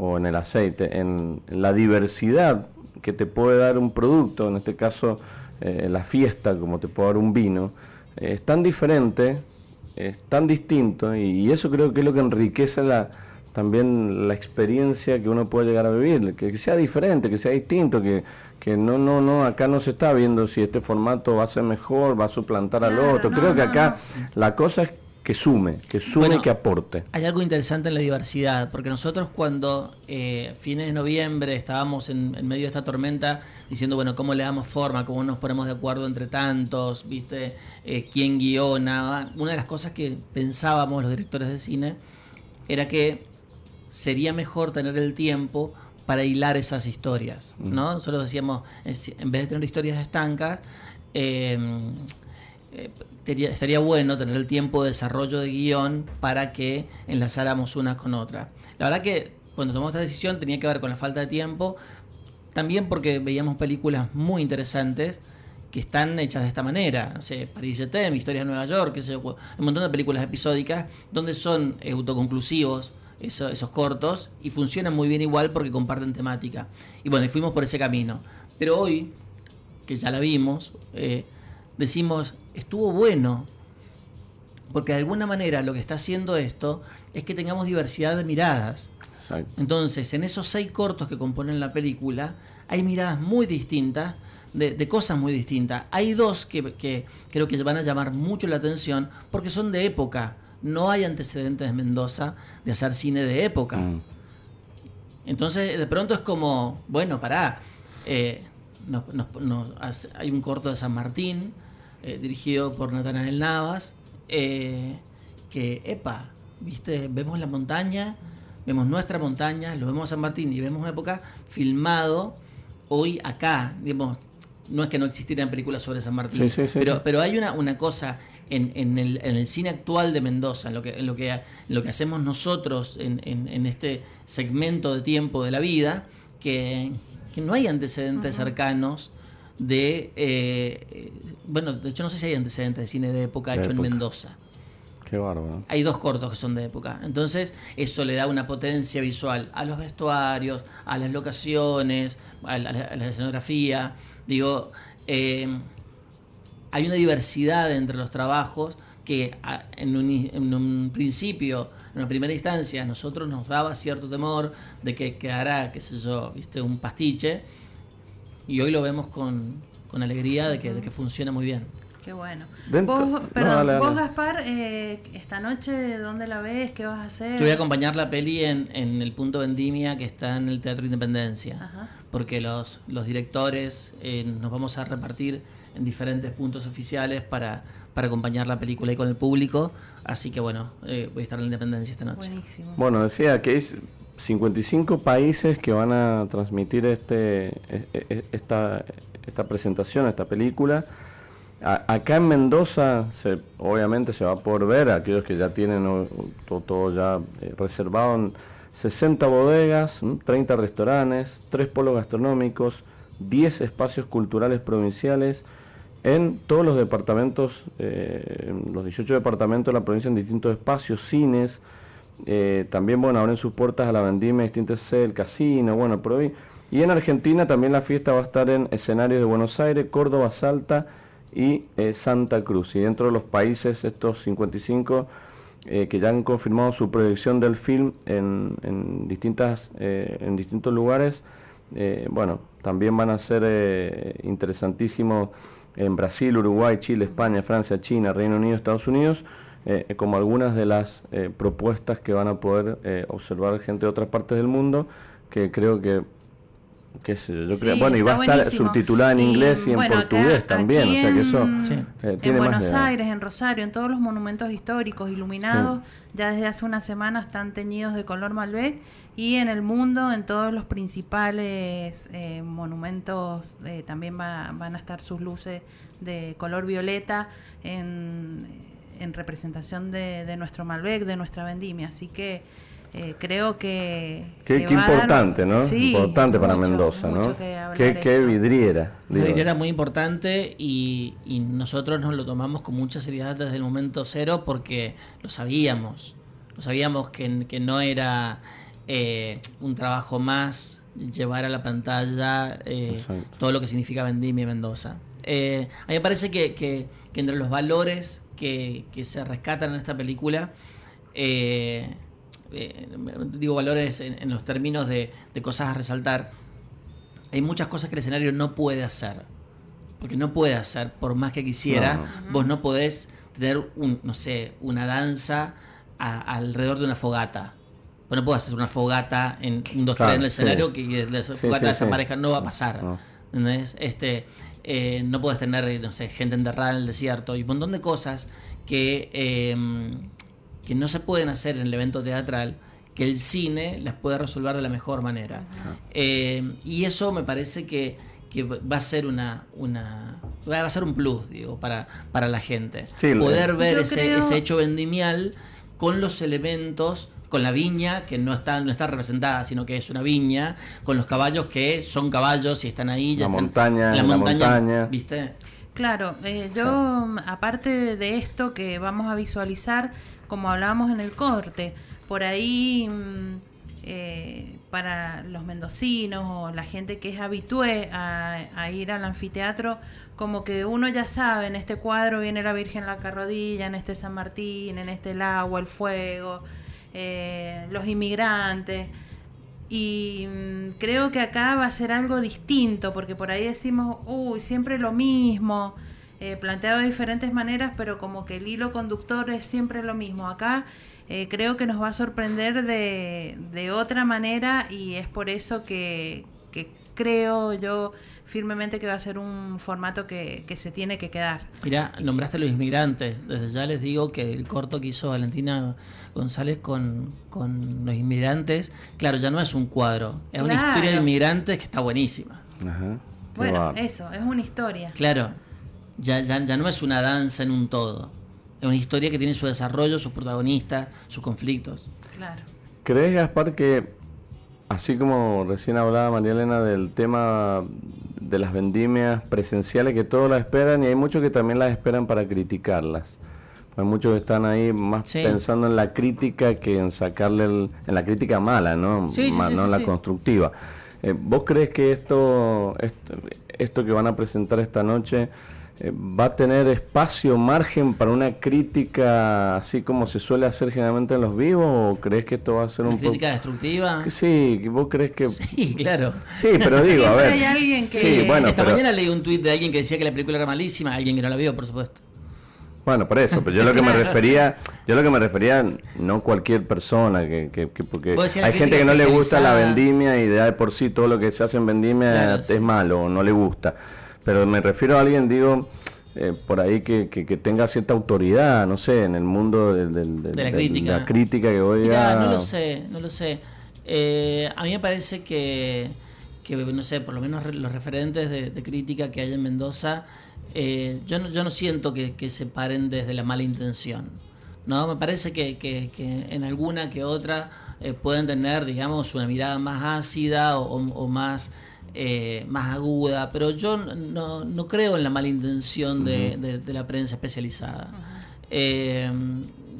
o en el aceite, en, la diversidad que te puede dar un producto, en este caso eh, la fiesta, como te puede dar un vino, es tan diferente, es tan distinto, y, eso creo que es lo que enriquece la, también la experiencia que uno puede llegar a vivir, que, sea diferente, que sea distinto, que, que no, no, no, acá no se está viendo si este formato va a ser mejor, va a suplantar al otro. Creo que acá la cosa es que sume, que sume y que aporte. Hay algo interesante en la diversidad, porque nosotros cuando eh, fines de noviembre estábamos en, medio de esta tormenta diciendo, bueno, ¿cómo le damos forma? ¿Cómo nos ponemos de acuerdo entre tantos? ¿Viste? Eh, ¿Quién guiona? Una de las cosas que pensábamos los directores de cine era que sería mejor tener el tiempo para hilar esas historias, ¿no? Nosotros decíamos, en vez de tener historias estancas, eh, eh estaría bueno tener el tiempo de desarrollo de guion para que enlazáramos unas con otras. La verdad que cuando tomamos esta decisión tenía que ver con la falta de tiempo, también porque veíamos películas muy interesantes que están hechas de esta manera. No sé, Paris Jetem, Historias de Nueva York, un montón de películas episódicas donde son autoconclusivos esos cortos y funcionan muy bien igual porque comparten temática. Y bueno, y fuimos por ese camino. Pero hoy, que ya la vimos, eh, decimos, estuvo bueno, porque de alguna manera lo que está haciendo esto es que tengamos diversidad de miradas. Entonces, en esos seis cortos que componen la película, hay miradas muy distintas, de, cosas muy distintas. Hay dos que, que, creo que van a llamar mucho la atención porque son de época. No hay antecedentes de Mendoza de hacer cine de época. Mm. Entonces, de pronto es como, bueno, pará. Eh, hay un corto de San Martín, eh, dirigido por Natanael Navas, eh, que, epa, ¿viste? Vemos la montaña, vemos nuestra montaña, lo vemos a San Martín y vemos época filmado hoy acá, digamos, no es que no existieran películas sobre San Martín, pero, pero hay una, una cosa en, en, el, en, el, cine actual de Mendoza, en lo que, en lo que, lo que hacemos nosotros en, en, este segmento de tiempo de la vida, que, que no hay antecedentes cercanos de... Eh, bueno, de hecho no sé si hay antecedentes de cine de época hecho en Mendoza. Qué bárbaro. Hay dos cortos que son de época. Entonces, eso le da una potencia visual a los vestuarios, a las locaciones, a la, escenografía. Digo, eh, hay una diversidad entre los trabajos que en un, en un principio en una primera instancia a nosotros nos daba cierto temor de que quedará, qué sé yo, viste, un pastiche, y hoy lo vemos con, con alegría de que, de que funciona muy bien. Qué bueno. vos, perdón, vos Gaspar, eh, esta noche, ¿dónde la ves? ¿Qué vas a hacer? Yo voy a acompañar la peli en, en el punto Vendimia que está en el Teatro Independencia, porque los, los directores eh, nos vamos a repartir en diferentes puntos oficiales para, para acompañar la película y con el público, así que bueno, eh, voy a estar en la Independencia esta noche. Buenísimo. Bueno, decía que es 55 países que van a transmitir este e, e, e, esta, esta presentación, esta película. acá en Mendoza, se, obviamente se va a poder ver, aquellos que ya tienen todo, ya eh, reservado en 60 bodegas, 30 restaurantes, 3 polos gastronómicos, 10 espacios culturales provinciales, en todos los departamentos, eh, los 18 departamentos de la provincia en distintos espacios, cines, eh, también, bueno, abren sus puertas a la vendimia distintas el casino, bueno, por hoy. Y en Argentina también la fiesta va a estar en escenarios de Buenos Aires, Córdoba, Salta y eh, Santa Cruz. Y dentro de los países, estos 55 eh, que ya han confirmado su proyección del film en, distintas, en distintos lugares, bueno, también van a ser interesantísimos en Brasil, Uruguay, Chile, España, Francia, China, Reino Unido, Estados Unidos. Eh, como algunas de las eh, propuestas que van a poder eh, observar gente de otras partes del mundo, que creo que qué sé yo, creo, bueno, y va a estar subtitulada en inglés y en portugués también, o sea que eso eh, en Buenos Aires, en Rosario, en todos los monumentos históricos iluminados, ya desde hace una semana están teñidos de color Malbec y en el mundo, en todos los principales eh, monumentos eh, también van a estar sus luces de color violeta en, en representación de, de nuestro Malbec, de nuestra vendimia, así que eh, creo que... Qué, importante, ¿no? importante para Mendoza, ¿no? Qué, vidriera. Una vidriera muy importante y, nosotros nos lo tomamos con mucha seriedad desde el momento cero porque lo sabíamos. Lo sabíamos que, que no era eh, un trabajo más llevar a la pantalla eh, todo lo que significa Vendimia y Mendoza. a mí me parece que, que, entre los valores que, que se rescatan en esta película, eh, eh, digo valores en, los términos de, cosas a resaltar, hay muchas cosas que el escenario no puede hacer. Porque no puede hacer, por más que quisiera, vos no podés tener, un, no sé, una danza alrededor de una fogata. Vos no podés hacer una fogata en un 2 en el escenario que la fogata desaparezca, no va a pasar. Este, eh, no puedes tener, no sé, gente enterrada en el desierto y un montón de cosas que eh, que no se pueden hacer en el evento teatral, que el cine las puede resolver de la mejor manera. Eh, y eso me parece que, va a ser una, una va a ser un plus, digo, para, para la gente. Poder ver ese, ese hecho vendimial con los elementos con la viña, que no está, no está representada, sino que es una viña, con los caballos que son caballos y están ahí. Ya la montaña, la, montaña, ¿viste? Claro, eh, yo aparte de esto que vamos a visualizar, como hablábamos en el corte, por ahí mm, eh, para los mendocinos o la gente que es habitué a, ir al anfiteatro, como que uno ya sabe, en este cuadro viene la Virgen la Carrodilla, en este San Martín, en este el agua, el fuego, eh, los inmigrantes. Y mm, creo que acá va a ser algo distinto, porque por ahí decimos, uy, siempre lo mismo, eh, planteado de diferentes maneras, pero como que el hilo conductor es siempre lo mismo. Acá eh, creo que nos va a sorprender de, de otra manera y es por eso que, creo yo firmemente que va a ser un formato que, se tiene que quedar. Mira, nombraste a los inmigrantes. Desde ya les digo que el corto que hizo Valentina González con, los inmigrantes, claro, ya no es un cuadro, es una historia de inmigrantes que está buenísima. Bueno, eso, es una historia. Claro, ya, ya, ya no es una danza en un todo. Es una historia que tiene su desarrollo, sus protagonistas, sus conflictos. Claro. ¿Crees, Gaspar, que así como recién hablaba María Elena del tema de las vendimias presenciales, que todos las esperan y hay muchos que también las esperan para criticarlas? Hay muchos que están ahí más pensando en la crítica que en sacarle en la crítica mala, ¿no? Sí, no en la constructiva. Eh, ¿Vos crees que esto, esto, esto que van a presentar esta noche eh, va a tener espacio, margen para una crítica así como se suele hacer generalmente en los vivos o crees que esto va a ser ¿Una un crítica destructiva? Sí, vos crees que Sí, claro. Sí, pero digo, a ver. Hay alguien que... Sí, bueno, Esta mañana leí un tuit de alguien que decía que la película era malísima, alguien que no la vio, por supuesto. Bueno, por eso, pero yo lo que me refería, yo lo que me refería, no cualquier persona, que, que, porque hay gente que no le gusta la vendimia y de por sí todo lo que se hace en vendimia es malo o no le gusta pero me refiero a alguien, digo, eh, por ahí que, que, tenga cierta autoridad, no sé, en el mundo de, la, crítica. la crítica que voy a... No lo sé, no lo sé. Eh, a mí me parece que, que, no sé, por lo menos los referentes de, crítica que hay en Mendoza, eh, yo, no, yo no siento que, se paren desde la mala intención. No, me parece que, que, en alguna que otra pueden tener, digamos, una mirada más ácida o, o más eh, más aguda, pero yo no, no, creo en la mala intención de, la prensa especializada. Eh,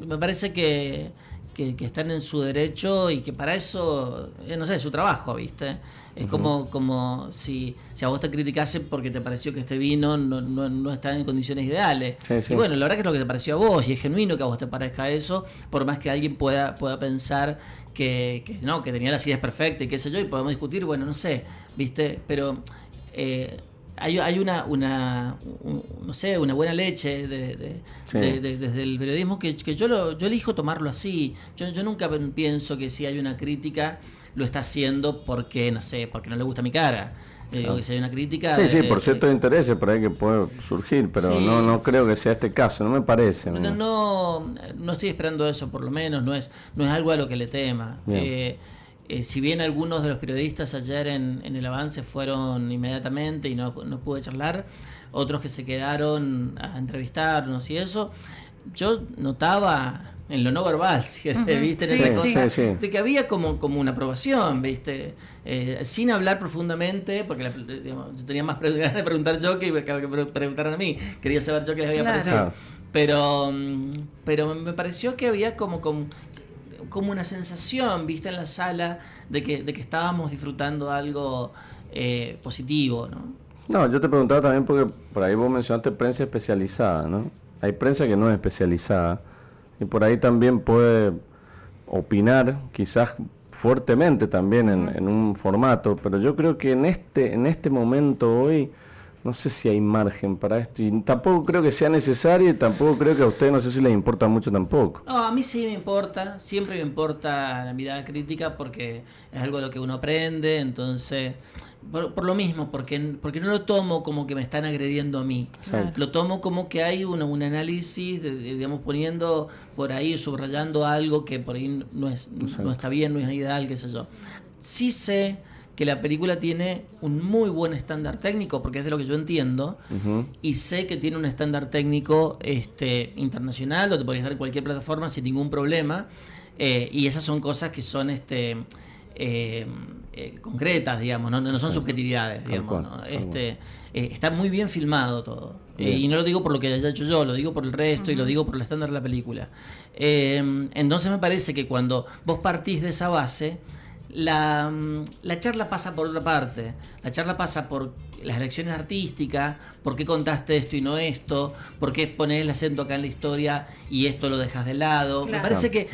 me parece que, que, están en su derecho y que para eso, eh, no sé, es su trabajo, ¿viste? Es como, como si, si a vos te criticasen porque te pareció que este vino no, no, no está en condiciones ideales. Y bueno, la verdad que es lo que te pareció a vos y es genuino que a vos te parezca eso, por más que alguien pueda, pueda pensar que, no, que tenía las ideas perfectas y qué sé yo, y podemos discutir, bueno, no sé, ¿viste? Pero eh, hay, hay una, una no sé, una buena leche de, desde el periodismo que, yo, lo, yo elijo tomarlo así. Yo, yo nunca pienso que si hay una crítica lo está haciendo porque, no sé, porque no le gusta mi cara. Eh, o que hay una crítica. Sí, sí, por ciertos intereses por ahí que puede surgir, pero no, no creo que sea este caso, no me parece. No, no, no, estoy esperando eso, por lo menos, no es, no es algo a lo que le tema. Eh, eh, si bien algunos de los periodistas ayer en, en el avance fueron inmediatamente y no, no pude charlar, otros que se quedaron a entrevistarnos y eso, yo notaba en lo no verbal, ¿viste? en esa cosa, de que había como, como una aprobación, ¿viste? Eh, sin hablar profundamente, porque yo tenía más ganas de preguntar yo que, que preguntaran a mí, quería saber yo qué les había parecido. Pero, mm, pero me pareció que había como, como, como una sensación, ¿viste? En la sala de que, de que estábamos disfrutando algo eh, positivo, ¿no? No, yo te preguntaba también porque por ahí vos mencionaste prensa especializada, ¿no? Hay prensa que no es especializada y por ahí también puede opinar, quizás fuertemente también en, un formato, pero yo creo que en este, en este momento hoy no sé si hay margen para esto y tampoco creo que sea necesario y tampoco creo que a usted no sé si les importa mucho tampoco. No, a mí sí me importa, siempre me importa la mirada crítica porque es algo de lo que uno aprende, entonces por, lo mismo, porque, porque no lo tomo como que me están agrediendo a mí. Lo tomo como que hay un, un análisis, digamos, poniendo por ahí, subrayando algo que por ahí no, es, no está bien, no es ideal, qué sé yo. Sí sé que la película tiene un muy buen estándar técnico, porque es de lo que yo entiendo, y sé que tiene un estándar técnico este, internacional, donde podría estar en cualquier plataforma sin ningún problema, eh, y esas son cosas que son... este eh, eh, concretas, digamos, no, no son subjetividades, digamos. ¿no? Este, eh, está muy bien filmado todo. Eh, y no lo digo por lo que haya hecho yo, lo digo por el resto y lo digo por el estándar de la película. Eh, entonces me parece que cuando vos partís de esa base, la, mm, la charla pasa por otra parte. La charla pasa por las elecciones artísticas, por qué contaste esto y no esto, por qué pones el acento acá en la historia y esto lo dejas de lado. Me parece que,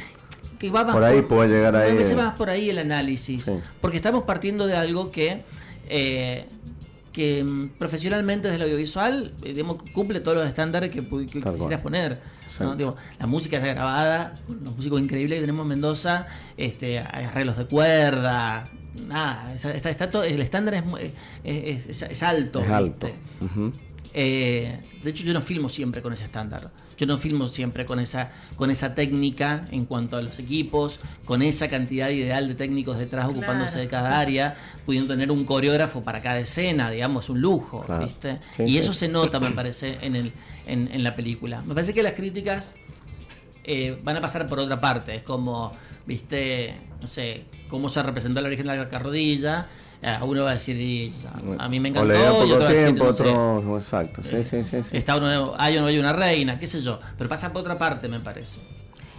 que va más Por ahí puede llegar me ahí, parece más por ahí el análisis. Sí. Porque estamos partiendo de algo que, eh, que mm, profesionalmente desde el audiovisual eh, digamos, cumple todos los estándares que, que quisieras poner. ¿no? Sí. Digo, la música está grabada, los músicos increíbles que tenemos en Mendoza, este, hay arreglos de cuerda, nada, está, está- está todo- el estándar es, mu- es, es- es- es alto. Alto. Eh, de hecho, yo no filmo siempre con ese estándar. Yo no filmo siempre con esa, con esa técnica en cuanto a los equipos, con esa cantidad ideal de técnicos detrás Claro. ocupándose de cada área, pudiendo tener un coreógrafo para cada escena, digamos, un lujo, Claro. ¿viste? Sí, y sí. eso se nota, me parece, en, el, en, en la película. Me parece que las críticas eh, van a pasar por otra parte. Es como, viste, no sé, cómo se representó la Virgen de la Carrodilla. Eh, uno va a decir, y, a, a mí me O encantó, le dio y otro poco va a decir, tiempo, sé. Exacto, sí, sí, sí. sí. Está uno, hay o no hay una reina, qué sé yo. Pero pasa por otra parte, me parece.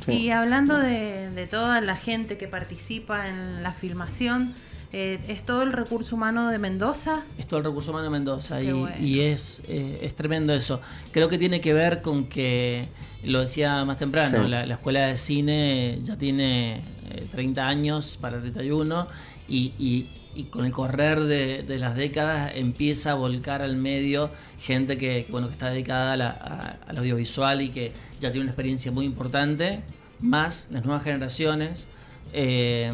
Sí. Y hablando de, de toda la gente que participa en la filmación, eh, ¿es todo el recurso humano de Mendoza? Es todo el recurso humano de Mendoza y, bueno. y es, eh, es tremendo eso. Creo que tiene que ver con que, lo decía más temprano, Sí. la, la escuela de cine ya tiene eh, 30 años para 31 y, y- y con el correr de, las décadas empieza a volcar al medio gente que, bueno, que está dedicada a la- a- al audiovisual y que ya tiene una experiencia muy importante, más las nuevas generaciones. eh,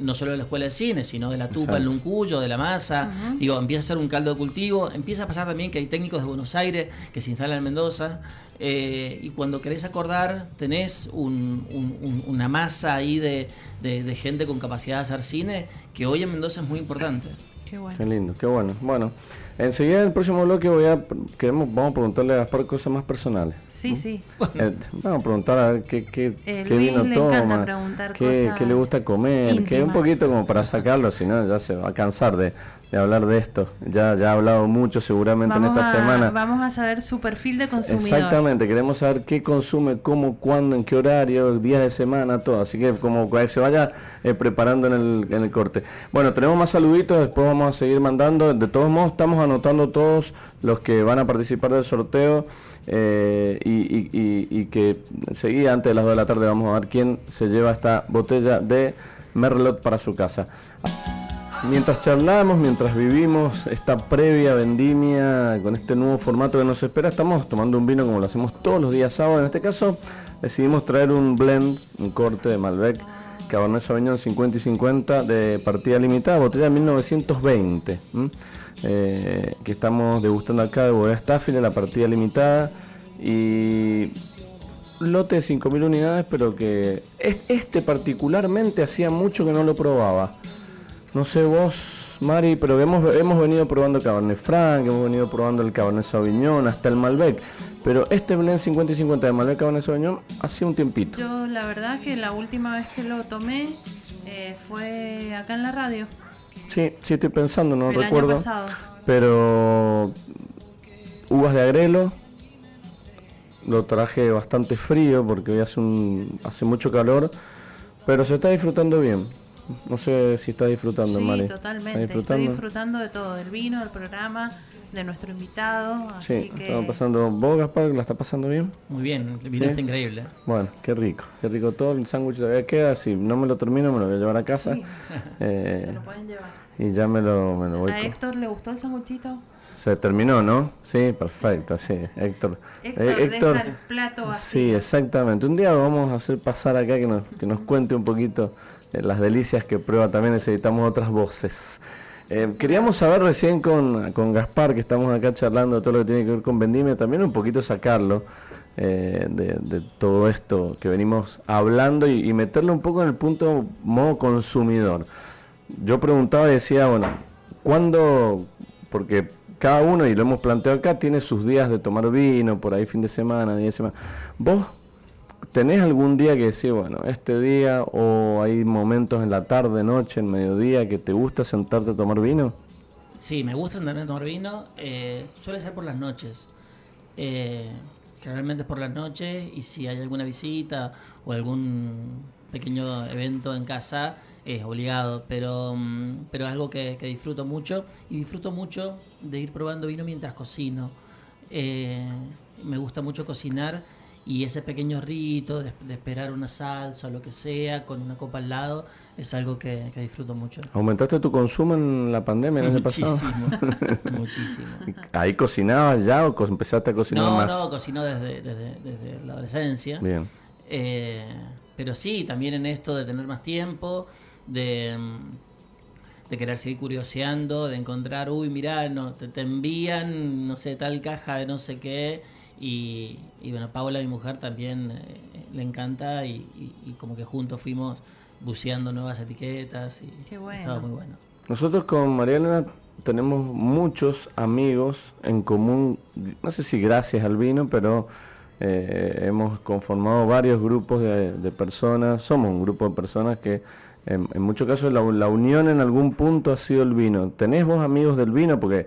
no solo de la escuela de cine, sino de la tupa, el. Luncuyo, de la masa. Digo, empieza a ser un caldo de cultivo. Empieza a pasar también que hay técnicos de Buenos Aires que se instalan en Mendoza. eh, y cuando querés acordar, tenés un- un- un- una masa ahí de, de- de gente con capacidad de hacer cine que hoy en Mendoza es muy importante. Qué bueno. Qué lindo, qué bueno. Bueno, enseguida en el próximo bloque voy a, queremos, vamos a preguntarle a Gaspar cosas más personales. Sí, sí. Eh, vamos a preguntar a ver qué, qué, Eh, qué Luis vino le toma, qué, le gusta comer, que un poquito como para sacarlo, si no ya se va a cansar de, de hablar de esto. Ya, ya ha hablado mucho seguramente Vamos en esta a, semana. vamos a saber su perfil de consumidor. Exactamente, queremos saber qué consume, cómo, cuándo, en qué horario, días de semana, todo. Así que como que se vaya eh, preparando en el, en el corte. Bueno, tenemos más saluditos, después vamos a seguir mandando. De todos modos, estamos anotando todos los que van a participar del sorteo. eh, y, y- y- y que enseguida, antes de las 2 de la tarde, vamos a ver quién se lleva esta botella de Merlot para su casa. Mientras charlamos, mientras vivimos esta previa vendimia con este nuevo formato que nos espera, estamos tomando un vino como lo hacemos todos los días sábados. En este caso, decidimos traer un blend, un corte de Malbec Cabernet Sauvignon 50 y 50 de partida limitada, botella de 1920, ¿m? Eh, que estamos degustando acá de Bodega Staffile, la partida limitada. Y lote de 5.000 unidades, pero que es- este particularmente hacía mucho que no lo probaba. No sé vos, Mari, pero hemos, hemos venido probando Cabernet Franc, hemos venido probando el Cabernet Sauvignon, hasta el Malbec. Pero este blend 50 y 50 de Malbec Cabernet Sauvignon hacía un tiempito. Yo la verdad que la última vez que lo tomé eh, fue acá en la radio, Sí, sí estoy pensando, no el recuerdo. año pasado. Pero uvas de agrelo lo traje bastante frío porque hoy hace un hace mucho calor, pero se está disfrutando bien. No sé si está disfrutando, Sí, Mari. ¿Está totalmente. Estoy disfrutando de todo, del vino, del programa, de nuestro invitado, Sí, así que estamos pasando. ¿Vos, Gaspar, la está pasando bien? Muy bien, el vino Sí. está increíble. Bueno, qué rico, qué rico todo. El sándwich todavía queda. Si no me lo termino, me lo voy a llevar a casa. Sí. Eh, se lo pueden llevar. y ya me lo, me lo voy ¿A con- Héctor le gustó el sanguchito? Se terminó, ¿no? Sí, perfecto, sí. Héctor. Héctor, Eh, deja el plato Sí, vacío. exactamente. Un día lo vamos a hacer pasar acá que nos, que nos cuente un poquito eh, las delicias que prueba. También necesitamos otras voces. Eh, queríamos saber recién con, con Gaspar, que estamos acá charlando de todo lo que tiene que ver con Vendimia, también un poquito sacarlo eh, de, todo esto que venimos hablando y, y meterlo un poco en el punto modo consumidor. Yo preguntaba y decía, bueno, ¿cuándo? Porque cada uno, y lo hemos planteado acá, tiene sus días de tomar vino, por ahí fin de semana, día de semana. ¿Vos ¿tenés algún día que decir, bueno, este día o hay momentos en la tarde, noche, en mediodía que te gusta sentarte a tomar vino? Sí, me gusta sentarme a tomar vino. Eh, suele ser por las noches. Eh, generalmente es por las noches y si hay alguna visita o algún pequeño evento en casa es obligado, pero, mm, pero es algo que, que disfruto mucho y disfruto mucho de ir probando vino mientras cocino. Eh, me gusta mucho cocinar y ese pequeño rito de, de esperar una salsa o lo que sea con una copa al lado es algo que, que disfruto mucho. ¿Aumentaste tu consumo en la pandemia el año pasado? Muchísimo, muchísimo. ¿Ahí cocinabas ya o co- empezaste a cocinar No, más? no, cocinó desde, desde, desde la adolescencia. Bien. Eh, pero sí, también en esto de tener más tiempo, de, mm, de querer seguir curioseando, de encontrar, uy, mirá, no, te, te envían, no sé, tal caja de no sé qué. Y, y bueno, Paula, mi mujer, también eh, le encanta y, y- y como que juntos fuimos buceando nuevas etiquetas y Qué bueno. estaba muy bueno. Nosotros con María Elena tenemos muchos amigos en común, no sé si gracias al vino, pero eh, hemos conformado varios grupos de, de personas, somos un grupo de personas que en, en muchos casos la, la unión en algún punto ha sido el vino. ¿Tenés vos amigos del vino? Porque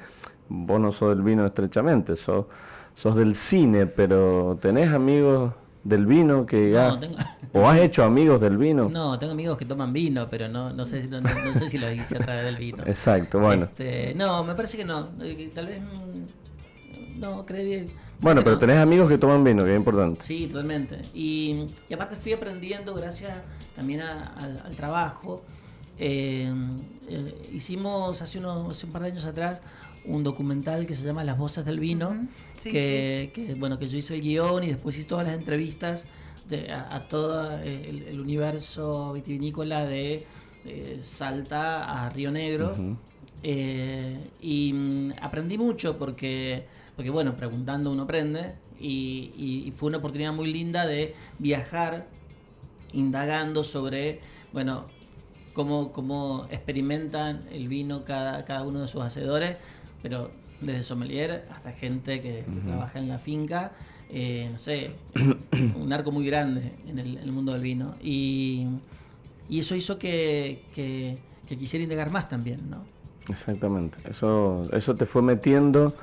vos no sos del vino estrechamente, sos, sos del cine, pero ¿tenés amigos del vino que No, tengo- o has hecho amigos del vino? No, tengo amigos que toman vino, pero no, no, sé, no, no- sé si lo hice a través del vino. Exacto, bueno. Este, no, me parece que no. eh, Tal vez. mm, No, creería. Bueno, pero no. tenés amigos que toman vino, que es importante. Sí, totalmente. Y, y aparte fui aprendiendo gracias también a- al, al trabajo. Eh, eh, hicimos hace, unos, hace un par de años atrás un documental que se llama Las Voces del Vino. Sí, que, que, bueno, que yo hice el guion y después hice todas las entrevistas de, a, a todo el, el universo vitivinícola de eh, Salta a Río Negro. Eh, y mm, aprendí mucho porque, porque, bueno, preguntando uno aprende. Y, y- y fue una oportunidad muy linda de viajar indagando sobre, bueno, cómo, cómo experimentan el vino cada, cada uno de sus hacedores, pero desde sommelier hasta gente que, que trabaja en la finca, eh, no sé, un arco muy grande en el, en el mundo del vino. Y, y eso hizo que, que- que quisiera indagar más también, ¿no? Exactamente. Eso, eso te fue metiendo.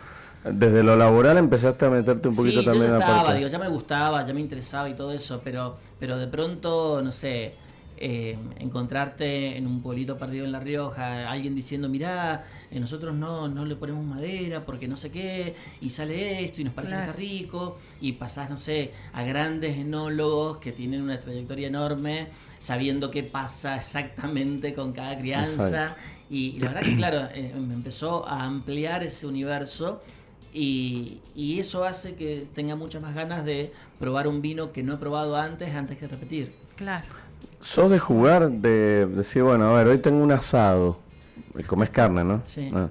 Desde lo laboral empezaste a meterte un poquito sí, también yo ya estaba, digo, ya me gustaba, ya me interesaba y todo eso, pero, pero de pronto, no sé, eh, encontrarte en un pueblito perdido en La Rioja, alguien diciendo, mirá, eh, nosotros no, no le ponemos madera porque no sé qué, y sale esto y nos parece Claro. que está rico, y pasás, no sé, a grandes enólogos que tienen una trayectoria enorme, sabiendo qué pasa exactamente con cada crianza, y, y la verdad que, claro, eh, me empezó a ampliar ese universo. Y, y eso hace que tenga muchas más ganas de probar un vino que no he probado antes, antes que repetir. Claro. ¿Sos de jugar, de decir, bueno, a ver, hoy tengo un asado? Y comes carne, ¿no? Sí. Ah.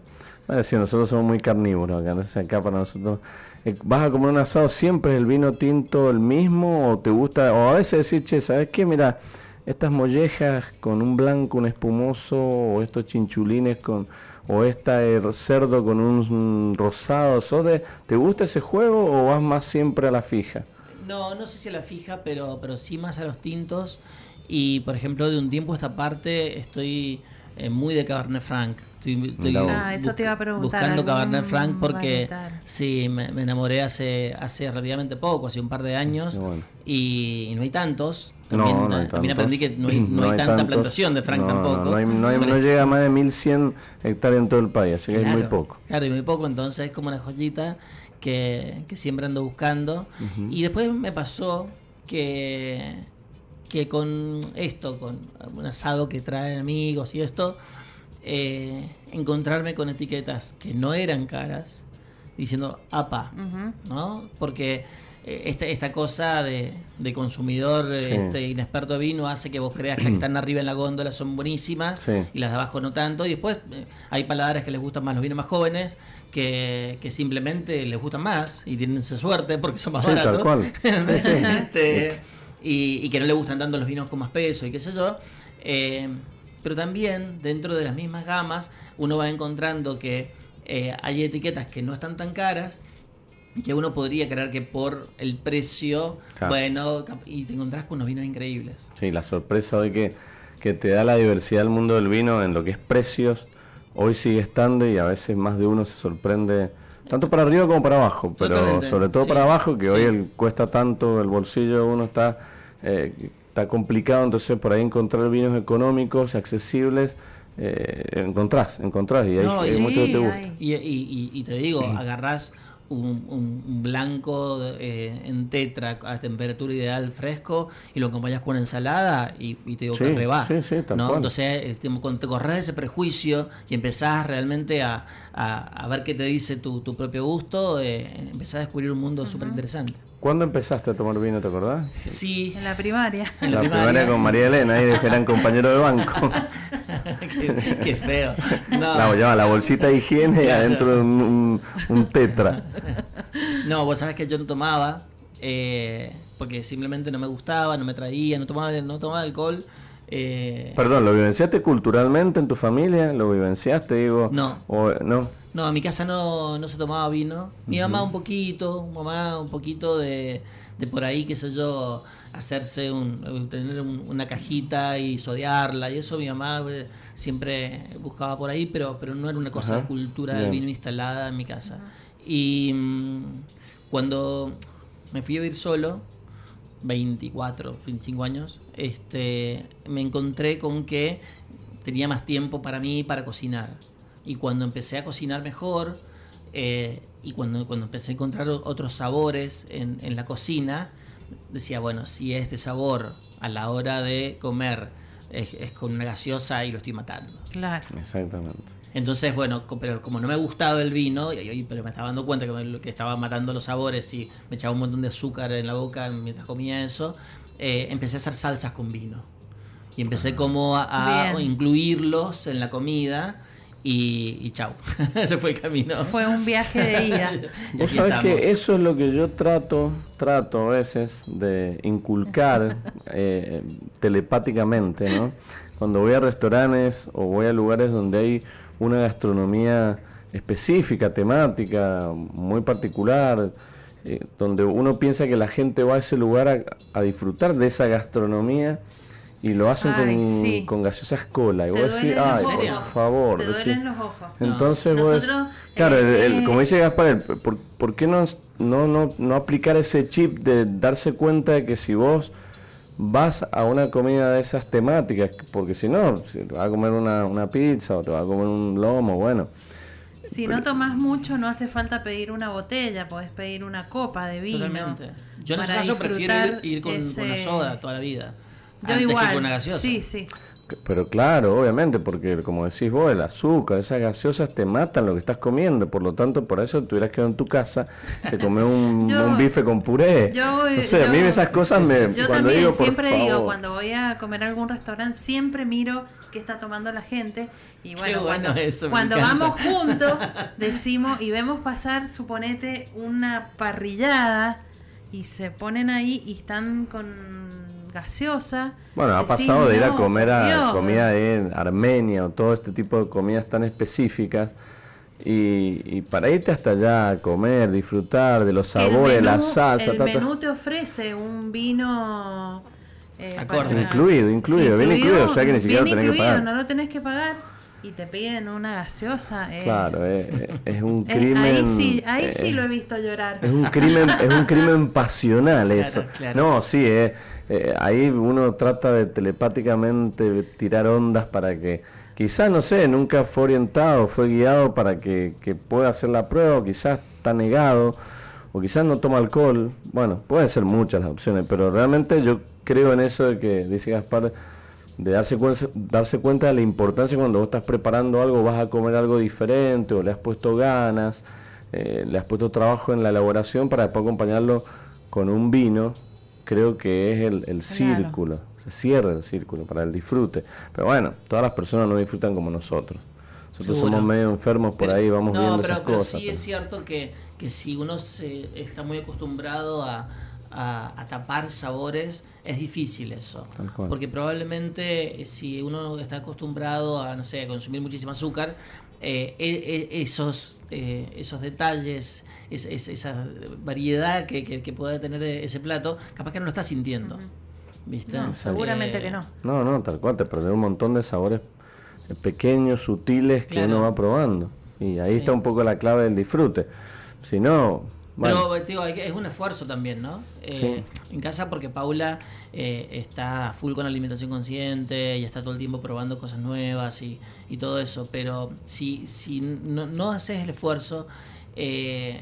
Bueno, sí, nosotros somos muy carnívoros acá, sé, acá para nosotros. eh, ¿Vas a comer un asado siempre el vino tinto el mismo o te gusta? O a veces decir, che, ¿sabes qué? Mira, estas mollejas con un blanco, un espumoso, o estos chinchulines con, o esta eh, cerdo con un rosado, ¿sos de, ¿te gusta ese juego o vas más siempre a la fija? No, no sé si a la fija, pero, pero sí más a los tintos. Y por ejemplo, de un tiempo a esta parte estoy eh, muy de Cabernet Franc. Estoy. Ah, eso te iba a preguntar, Buscando Cabernet Franc porque sí, me, me enamoré hace, hace relativamente poco, hace un par de años. Bueno. y, y no hay tantos. También, no, no hay también tantos. aprendí que no hay, no hay tanta tantos. plantación de Franc No, tampoco. No, no, hay- no hay- Por no eso. llega a más de 1100 hectáreas en todo el país, así que hay muy Claro, poco. Claro, y muy poco, entonces es como una joyita que, que siempre ando buscando. Y después me pasó que, que con esto, con un asado que traen amigos y esto, eh, encontrarme con etiquetas que no eran caras, diciendo, apa, Ujú. ¿no? Porque eh, esta, esta cosa de, de consumidor Sí. este inexperto de vino hace que vos creas que las que están arriba en la góndola son buenísimas Sí. y las de abajo no tanto. Y después eh, hay paladares que les gustan más los vinos más jóvenes, que, que simplemente les gustan más y tienen esa suerte porque son más Sí, tal baratos. cual. Este, y, y que no le gustan tanto los vinos con más peso y qué sé yo. Eh, pero también dentro de las mismas gamas uno va encontrando que eh, hay etiquetas que no están tan caras y que uno podría creer que por el precio, Claro. bueno, y te encontrás con unos vinos increíbles. Sí, la sorpresa hoy que, que te da la diversidad del mundo del vino en lo que es precios, hoy sigue estando y a veces más de uno se sorprende, tanto para arriba como para abajo, pero Totalmente, sobre todo sí, para abajo, que sí. hoy el, cuesta tanto, el bolsillo uno está, eh, está complicado, entonces por ahí encontrar vinos económicos, accesibles, eh, encontrás, encontrás, y hay, No, hay sí, mucho que te gusta. Y, y- y- y te digo, agarrás un, un- blanco eh, en tetra a temperatura ideal fresco y lo acompañas con una ensalada y, y te digo Sí, que reba. sí, sí, ¿no? Entonces eh, te, cuando te corres de ese prejuicio y empezás realmente a, a- a ver qué te dice tu, tu propio gusto, eh, empezás a descubrir un mundo súper interesante. ¿Cuándo empezaste a tomar vino, te acordás? Sí, En la primaria. en la, la primaria. primaria con María Elena, ahí eran compañero de banco. qué, qué feo. No. La, llevaba la bolsita de higiene y Claro. adentro de un, un- un tetra. No, vos sabés que yo no tomaba, eh, porque simplemente no me gustaba, no me traía, no tomaba, no tomaba alcohol. eh, Perdón, ¿lo vivenciaste culturalmente en tu familia? ¿Lo vivenciaste, digo? No. O, no. No, en mi casa no, no se tomaba vino. Mi mamá un poquito, mamá un poquito de, de por ahí, qué sé yo, hacerse un, tener un- una cajita y sodearla y eso mi mamá eh, siempre buscaba por ahí, pero, pero no era una cosa Ajá, de cultura del vino instalada en mi casa. Y mm, cuando me fui a vivir solo, 24, 25 años, este, me encontré con que tenía más tiempo para mí para cocinar. Y cuando empecé a cocinar mejor, eh, y cuando, cuando empecé a encontrar otros sabores en, en la cocina, decía, bueno, si este sabor a la hora de comer es, es con una gaseosa y lo estoy matando. Claro. Exactamente. Entonces, bueno, pero como no me gustaba el vino, y, pero me estaba dando cuenta que, me- que estaba matando los sabores y me echaba un montón de azúcar en la boca mientras comía eso, eh, empecé a hacer salsas con vino. Y empecé como a, a incluirlos en la comida y, y chau. Ese fue el camino. Fue un viaje de ida. Vos sabés estamos. que eso es lo que yo trato, trato a veces de inculcar eh, telepáticamente, ¿no? Cuando voy a restaurantes o voy a lugares donde hay una gastronomía específica, temática, muy particular, eh, donde uno piensa que la gente va a ese lugar a, a disfrutar de esa gastronomía y lo hacen Ay, con, sí. con gaseosas cola. Y Te vos decís, ay, por favor. Te decís, duelen los ojos. entonces, vos- Nosotros, claro, el- eh, el- como dice Gaspar, el- ¿por, por qué no, no, no, no aplicar ese chip de darse cuenta de que si vos vas a una comida de esas temáticas, porque si no, si te vas a comer una, una pizza o te vas a comer un lomo, bueno, Si no tomás mucho, no hace falta pedir una botella, podés pedir una copa de vino. Totalmente. Yo en ese caso prefiero ir, disfrutar ir con, con una ese- soda toda la vida. Yo antes igual. que con una gaseosa. Sí, sí. pero claro, obviamente, porque como decís vos, el azúcar, esas gaseosas te matan lo que estás comiendo, por lo tanto, por eso te hubieras quedado en tu casa, te comer un, Yo- un bife con puré. Yo, no sé, a mí esas cosas sí, me... Yo cuando también digo, por siempre digo, favor. cuando voy a comer a algún restaurante, siempre miro qué está tomando la gente. Y bueno, bueno cuando, eso, cuando vamos juntos, decimos y vemos pasar, suponete, una parrillada y se ponen ahí y están con gaseosa. Bueno, ha pasado de ir a "No, comer a Dios". comida en Armenia o todo este tipo de comidas tan específicas y, y para irte hasta allá a comer, disfrutar de los Que sabores, la menú- salsa, El ta, ta. menú te ofrece un vino. eh, Acorde. Incluido, incluido, bien incluido, o sea que ni siquiera lo tenés que incluido, pagar. No lo tenés que pagar y te piden una gaseosa. eh, Claro, eh, eh, es un crimen. ahí sí, ahí eh, sí lo he visto llorar. Es un crimen, es un crimen pasional Claro, eso. claro. No, sí, eh, eh, ahí uno trata de telepáticamente tirar ondas para que, quizás, no sé, nunca fue orientado, fue guiado para que, que pueda hacer la prueba, o quizás está negado, o quizás no toma alcohol. Bueno, pueden ser muchas las opciones, pero realmente yo creo en eso de que dice Gaspar, de darse, cuenta, darse cuenta de la importancia cuando vos estás preparando algo, vas a comer algo diferente, o le has puesto ganas, eh, le has puesto trabajo en la elaboración para después acompañarlo con un vino, creo que es el, el círculo, se cierra el círculo para el disfrute. Pero bueno, todas las personas no disfrutan como nosotros. Nosotros Seguro. somos medio enfermos por Pero- ahí, vamos no, viendo pero, esas pero cosas. sí es cierto que, que si uno se está muy acostumbrado a, a- a tapar sabores, es difícil eso. Tal cual. Porque probablemente eh, si uno está acostumbrado a, no sé, a consumir muchísimo azúcar, eh, e- e- esos, eh, esos detalles esa variedad que, que, puede tener ese plato, capaz que no lo estás sintiendo. ¿Viste? seguramente que no. No, no, tal cual, te perdés un montón de sabores pequeños, sutiles que uno va probando. Y ahí está un poco la clave del disfrute. Si no, pero es un esfuerzo también, ¿no? Eh, en casa porque Paula eh, está full con alimentación consciente y está todo el tiempo probando cosas nuevas y, y todo eso. Pero si, si no, no haces el esfuerzo, eh,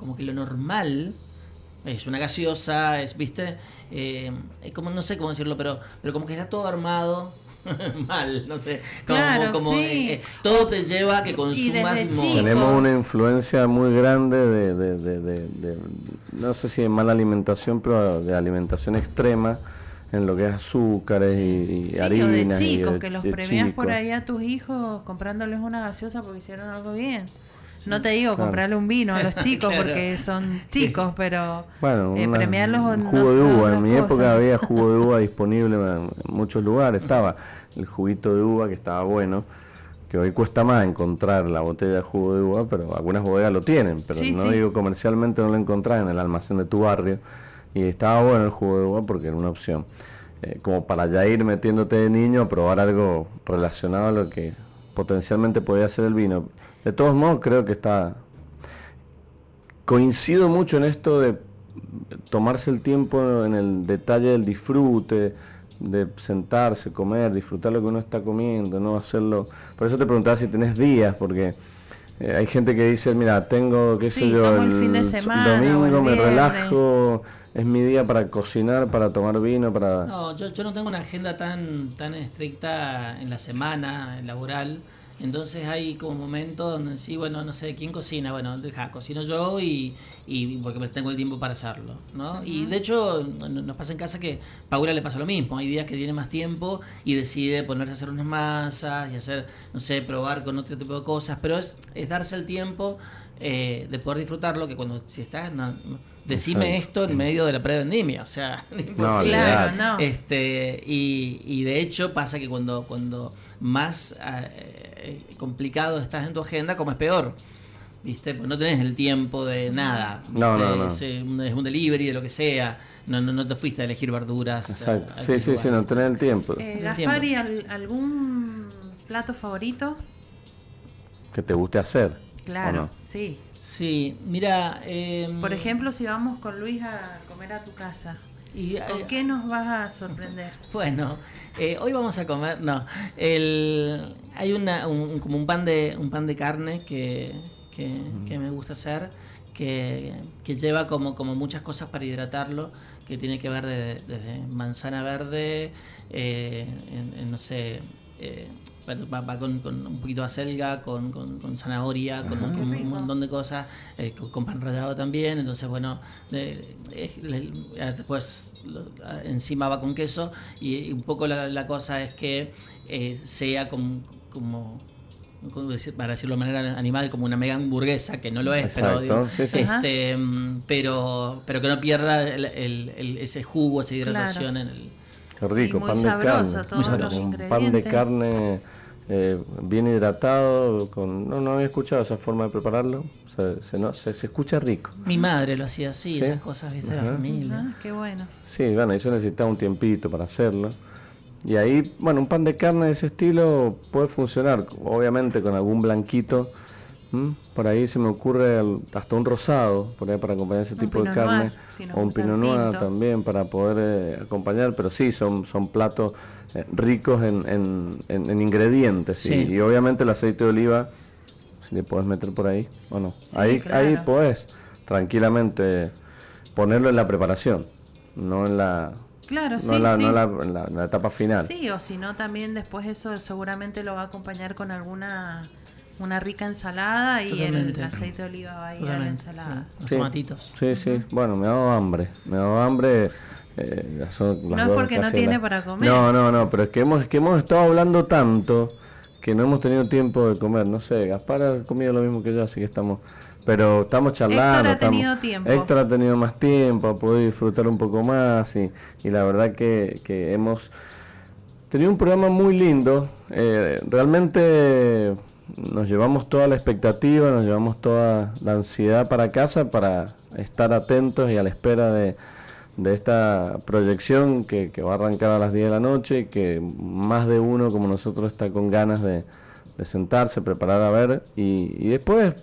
como que lo normal es una gaseosa, es, ¿viste? es como, no sé cómo decirlo, pero, pero como que está todo armado mal, no sé. Como, eh, eh, todo te lleva a que consumas Tenemos una influencia muy grande de, no sé si de mala alimentación, pero de alimentación extrema en lo que es azúcares y, sí, harinas. de chicos, que los premias por ahí a tus hijos comprándoles una gaseosa porque hicieron algo bien. No te digo comprarle un vino a los chicos porque son chicos, pero bueno, eh, premiarlos un jugo de uva. En mi época había jugo de uva disponible en muchos lugares. Estaba el juguito de uva que estaba bueno, que hoy cuesta más encontrar la botella de jugo de uva, pero algunas bodegas lo tienen, pero no digo comercialmente no lo encontrás en el almacén de tu barrio. Y estaba bueno el jugo de uva porque era una opción. Eh, como para ya ir metiéndote de niño a probar algo relacionado a lo que potencialmente podía ser el vino. De todos modos, creo que está... Coincido mucho en esto de tomarse el tiempo en el detalle del disfrute, de sentarse, comer, disfrutar lo que uno está comiendo, no hacerlo. Por eso te preguntaba si tenés días, porque eh, hay gente que dice, mira, tengo, qué sé yo, el, fin de semana, domingo me relajo, es mi día para cocinar, para tomar vino, para... No, yo, yo no tengo una agenda tan, tan estricta en la semana laboral. Entonces hay como momentos donde sí, bueno, no sé, ¿quién cocina? Bueno, deja, cocino yo y, y porque tengo el tiempo para hacerlo, ¿no? Y de hecho nos pasa en casa que Paula le pasa lo mismo, hay días que tiene más tiempo y decide ponerse a hacer unas masas y hacer, no sé, probar con otro tipo de cosas, pero es, es darse el tiempo eh, de poder disfrutarlo, que cuando si estás... decime esto en medio de la prevendimia, o sea, imposible. No, Este, y, y de hecho pasa que cuando, cuando más eh, complicado estás en tu agenda, como es peor. ¿Viste? Pues no tenés el tiempo de nada. No, Es, un delivery de lo que sea. No, no, no te fuiste a elegir verduras. Exacto. sí, sí, sí, no tenés el tiempo. Eh, Gaspar, ¿y algún plato favorito? Que te guste hacer. Claro, sí. Sí, mira. Em, Por ejemplo, si vamos con Luis a comer a tu casa. ¿Y con qué nos vas a sorprender? Bueno, eh, hoy vamos a comer, no, el, hay una, un, como un pan de, un pan de carne que, que, me gusta hacer, que, que, lleva como, como muchas cosas para hidratarlo, que tiene que ver desde manzana verde, eh, no sé, eh, va, con, un poquito de acelga, con, con, zanahoria, con, un, montón de cosas, eh, con, pan rallado también. Entonces, bueno, después encima va con queso y, un poco la, cosa es que eh, sea como, como para decirlo de manera animal, como una mega hamburguesa, que no lo es, pero, Este, pero pero que no pierda el, ese jugo, esa hidratación en el... Qué rico, pan de carne. Todos pan de carne eh, bien hidratado, con no, no había escuchado esa forma de prepararlo, se, se, no, se, escucha rico. Mi madre lo hacía así, esas cosas, viste, de la familia. Ah, qué bueno. Sí, bueno, eso necesitaba un tiempito para hacerlo. Y ahí, bueno, un pan de carne de ese estilo puede funcionar, obviamente con algún blanquito. Por ahí se me ocurre hasta un rosado, por ahí para acompañar ese tipo de carne. o un pinot noir también para poder eh, acompañar, pero sí, son, son platos eh, ricos en, en, ingredientes. Y, obviamente el aceite de oliva, si le puedes meter por ahí, bueno, ahí, ahí puedes tranquilamente ponerlo en la preparación, no en la... Claro, sí, la, No en la, etapa final. Sí, o si no, también después eso seguramente lo va a acompañar con alguna una rica ensalada y el aceite de oliva va a ir a la ensalada. Los tomatitos. Sí, sí. Bueno, me ha dado hambre. Me ha dado hambre. Eh, no es porque no tiene para comer. No, no, no, pero es que hemos, que hemos estado hablando tanto que no hemos tenido tiempo de comer. No sé, Gaspar ha comido lo mismo que yo, así que estamos. Pero estamos charlando. Héctor ha tenido tiempo. Héctor ha tenido más tiempo, ha podido disfrutar un poco más y, y la verdad que, hemos tenido un programa muy lindo. Eh, realmente nos llevamos toda la expectativa, nos llevamos toda la ansiedad para casa para estar atentos y a la espera de, esta proyección que, va a arrancar a las 10 de la noche y que más de uno como nosotros está con ganas de, sentarse, preparar a ver y, después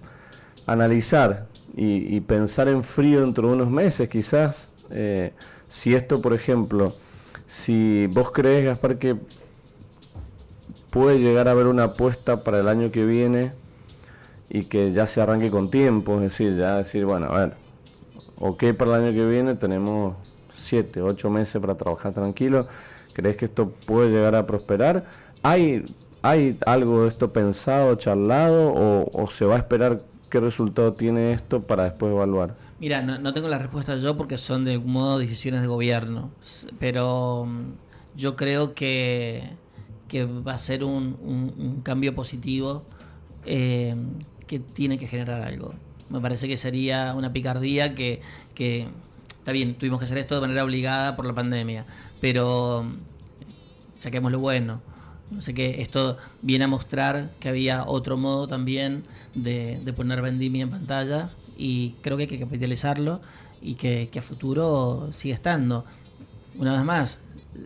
analizar y, pensar en frío dentro de unos meses quizás. Eh, si esto, por ejemplo, si vos crees, Gaspar, que puede llegar a haber una apuesta para el año que viene y que ya se arranque con tiempo, es decir, ya decir, bueno, a ver, ok, para el año que viene tenemos 7, 8 meses para trabajar tranquilo, ¿crees que esto puede llegar a prosperar? ¿Hay, hay algo de esto pensado, charlado o, se va a esperar qué resultado tiene esto para después evaluar? Mira, no, no, tengo la respuesta yo porque son de algún modo decisiones de gobierno, pero mm, yo creo que, que va a ser un, un, cambio positivo eh, que tiene que generar algo. Me parece que sería una picardía que, que, está bien, tuvimos que hacer esto de manera obligada por la pandemia, pero mm, saquemos lo bueno. No sé qué, esto viene a mostrar que había otro modo también de, de poner vendimia en pantalla y creo que hay que capitalizarlo y que, a futuro siga estando. Una vez más,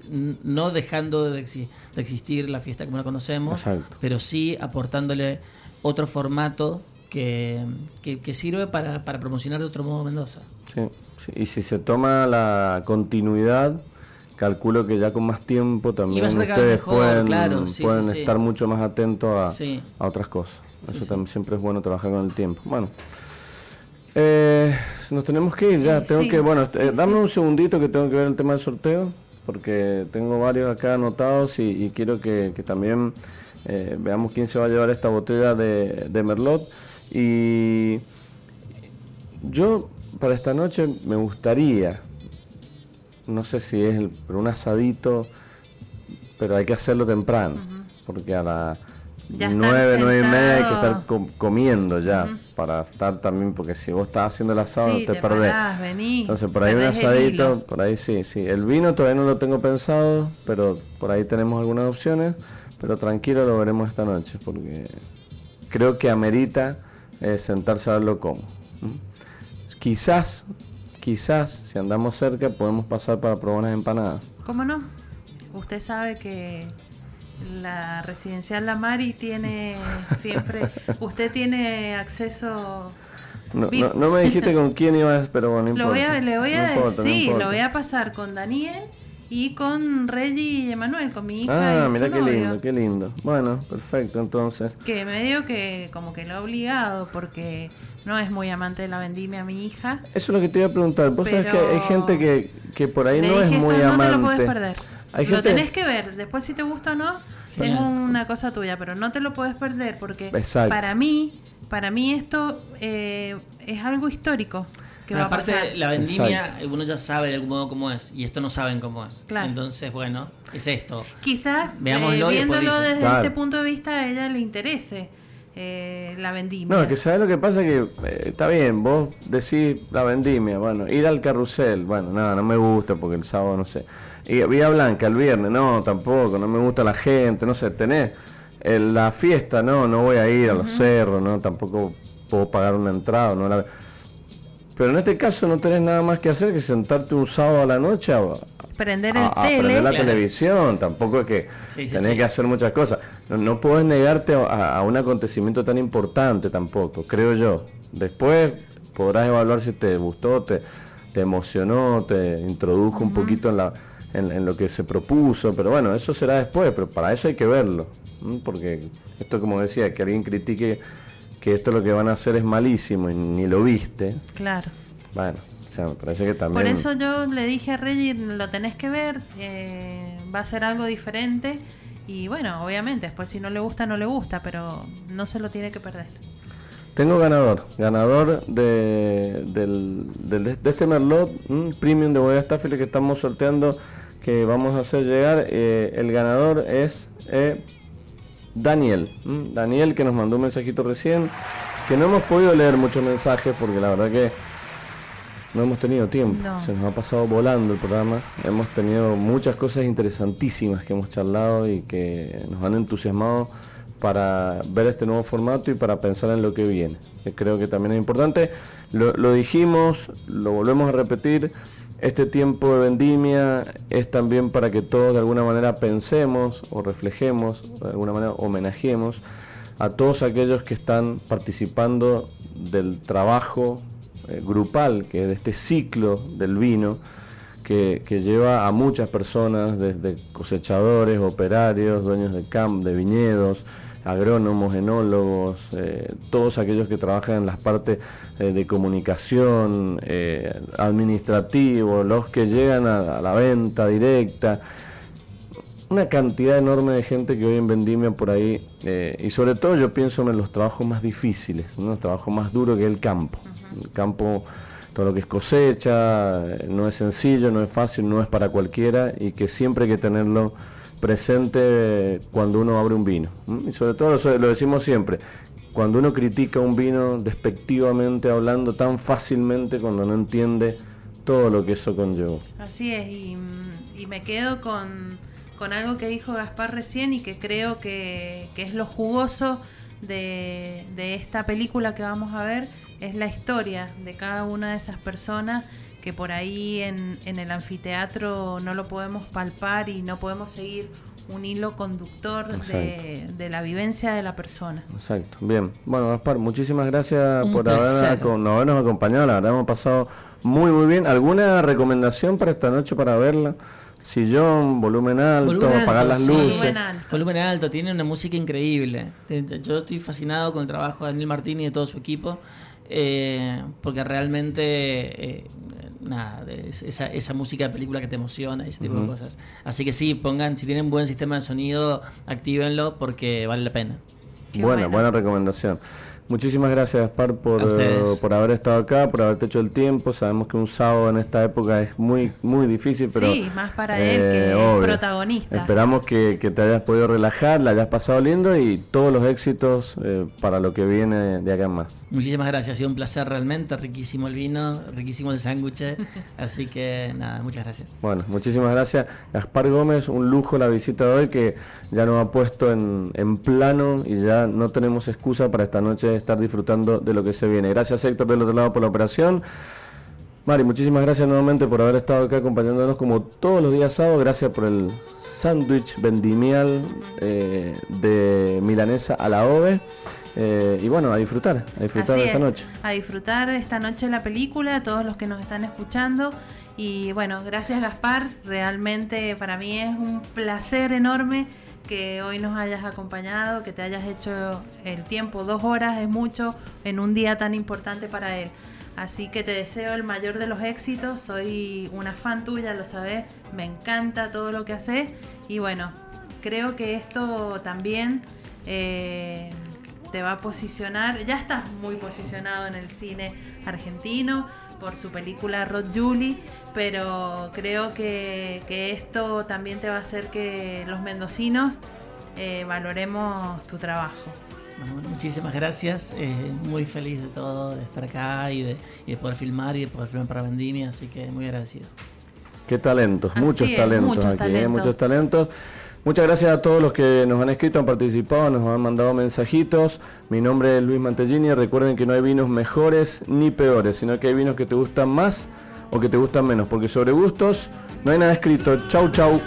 no dejando de, existir la fiesta como la conocemos, pero sí aportándole otro formato que, sirve para, promocionar de otro modo Mendoza. Sí, y si se toma la continuidad, calculo que ya con más tiempo también ustedes pueden, pueden estar mucho más atentos a, a otras cosas. Eso también siempre es bueno trabajar con el tiempo. Bueno. Eh, nos tenemos que ir ya. tengo que, bueno, eh, dame un segundito que tengo que ver el tema del sorteo, porque tengo varios acá anotados y, quiero que, también eh, veamos quién se va a llevar esta botella de, de, Merlot. Y yo para esta noche me gustaría, no sé si es el, un asadito, pero hay que hacerlo temprano, porque a la nueve, nueve y media hay que estar comiendo ya para estar también, porque si vos estás haciendo el asado te, perdés. Entonces por ahí un asadito, por ahí sí, sí. El vino todavía no lo tengo pensado, pero por ahí tenemos algunas opciones, pero tranquilo lo veremos esta noche, porque creo que amerita eh, sentarse a verlo como. Quizás, quizás, si andamos cerca, podemos pasar para probar unas empanadas. ¿Cómo no? Usted sabe que la residencial La Mari tiene siempre. usted tiene acceso. No, no, me dijiste con quién ibas, pero bueno, lo voy a, le voy a sí, lo voy a pasar con Daniel y con Reggie y Emanuel, con mi hija. Ah, mira qué lindo, qué lindo. Bueno, perfecto, entonces. Que medio que como que lo ha obligado porque no es muy amante de la vendimia mi hija. Eso es lo que te iba a preguntar. Vos sabés que hay gente que, que por ahí no es muy amante. No te lo puedes perder lo tenés que ver, después si te gusta o no, es una cosa tuya, pero no te lo puedes perder porque para mí, para mí esto eh, es algo histórico. Que va Aparte, a la vendimia, uno ya sabe de algún modo cómo es, y esto no saben cómo es. Entonces, bueno, es esto. Quizás eh, viéndolo desde este punto de vista a ella le interese. Eh, la vendimia. No, que sabes lo que pasa que está bien, vos decís la vendimia, bueno, ir al carrusel, bueno, nada, no me gusta porque el sábado no sé. Y Vía Blanca el viernes, no, tampoco, no me gusta la gente, no sé, tenés la fiesta, no, no voy a ir a los cerros, no, tampoco puedo pagar una entrada, no la... Pero en este caso no tenés nada más que hacer que sentarte un sábado a la noche a, prender el tele. la televisión, tampoco es que tenés que hacer muchas cosas. No, no puedes negarte a, un acontecimiento tan importante tampoco, creo yo. Después podrás evaluar si te gustó, te, te emocionó, te introdujo un poquito en la en, lo que se propuso, pero bueno, eso será después, pero para eso hay que verlo, porque esto como decía, que alguien critique que esto lo que van a hacer es malísimo y ni lo viste. Claro. Bueno, o sea, me parece que también... Por eso yo le dije a Reggie, lo tenés que ver, eh, va a ser algo diferente y bueno, obviamente, después si no le gusta, no le gusta, pero no se lo tiene que perder. Tengo ganador, ganador de, del, de este Merlot Premium de Bodega Staffile que estamos sorteando que vamos a hacer llegar. Eh, el ganador es eh, Daniel. Daniel que nos mandó un mensajito recién. Que no hemos podido leer muchos mensajes porque la verdad que no hemos tenido tiempo. Se nos ha pasado volando el programa. Hemos tenido muchas cosas interesantísimas que hemos charlado y que nos han entusiasmado para ver este nuevo formato y para pensar en lo que viene. creo que también es importante. Lo, lo, dijimos, lo volvemos a repetir. Este tiempo de vendimia es también para que todos de alguna manera pensemos o reflejemos, de alguna manera homenajemos a todos aquellos que están participando del trabajo eh, grupal, que es de este ciclo del vino, que, lleva a muchas personas, desde cosechadores, operarios, dueños de camp, de viñedos, agrónomos, enólogos, eh, todos aquellos que trabajan en las partes eh, de comunicación, eh, administrativo, los que llegan a, la venta directa, una cantidad enorme de gente que hoy en Vendimia por ahí, y sobre todo yo pienso en los trabajos más difíciles, ¿no? el trabajo más duro que es el campo. El campo, todo lo que es cosecha, no es sencillo, no es fácil, no es para cualquiera y que siempre hay que tenerlo presente cuando uno abre un vino. Y sobre todo lo, decimos siempre, cuando uno critica un vino despectivamente hablando tan fácilmente cuando no entiende todo lo que eso conlleva. Así es, y, me quedo con, algo que dijo Gaspar recién y que creo que, es lo jugoso de, de, esta película que vamos a ver, es la historia de cada una de esas personas que por ahí en, el anfiteatro no lo podemos palpar y no podemos seguir un hilo conductor de, la vivencia de la persona. Exacto, bien. Bueno, Gaspar, muchísimas gracias por habernos acompañado, la verdad hemos pasado muy, muy bien. ¿Alguna recomendación para esta noche para verla? Sillón, volumen alto, apagar las luces. Volumen alto. volumen alto. tiene una música increíble. Yo estoy fascinado con el trabajo de Daniel Martín y de todo su equipo, eh, porque realmente eh, nada, esa, esa música de película que te emociona, ese tipo de cosas. Así que sí, pongan, si tienen buen sistema de sonido, actívenlo porque vale la pena. buena, buena recomendación. Muchísimas gracias, Gaspar, por, eh, por haber estado acá, por haberte hecho el tiempo. Sabemos que un sábado en esta época es muy muy difícil, pero... Sí, más para él que eh, protagonista. Esperamos que, te hayas podido relajar, la hayas pasado lindo y todos los éxitos eh, para lo que viene de acá en más. Muchísimas gracias, ha sido un placer realmente, riquísimo el vino, riquísimo el sándwich, así que nada, muchas gracias. Bueno, muchísimas gracias. Gaspar Gómez, un lujo la visita de hoy que ya nos ha puesto en, en plano y ya no tenemos excusa para esta noche estar disfrutando de lo que se viene. Gracias Héctor del otro lado por la operación. Mari, muchísimas gracias nuevamente por haber estado acá acompañándonos como todos los días sábados. Gracias por el sándwich vendimial eh, de milanesa a la ove. Eh, y bueno, a disfrutar, a disfrutar esta noche. A disfrutar esta noche la película, a todos los que nos están escuchando. Y bueno, gracias Gaspar, realmente para mí es un placer enorme que hoy nos hayas acompañado, que te hayas hecho el tiempo, dos horas es mucho en un día tan importante para él. Así que te deseo el mayor de los éxitos, soy una fan tuya, lo sabes, me encanta todo lo que haces y bueno, creo que esto también eh, te va a posicionar, ya estás muy posicionado en el cine argentino, por su película Rod Julie, pero creo que, esto también te va a hacer que los mendocinos eh, valoremos tu trabajo. muchísimas gracias, eh, muy feliz de todo, de estar acá y de, poder filmar y de poder filmar para Vendimia, así que muy agradecido. Qué talentos, muchos talentos aquí, ¿eh? muchos talentos. Muchas gracias a todos los que nos han escrito, han participado, nos han mandado mensajitos. Mi nombre es Luis Mantellini. Recuerden que no hay vinos mejores ni peores, sino que hay vinos que te gustan más o que te gustan menos, porque sobre gustos no hay nada escrito. Chau, chau.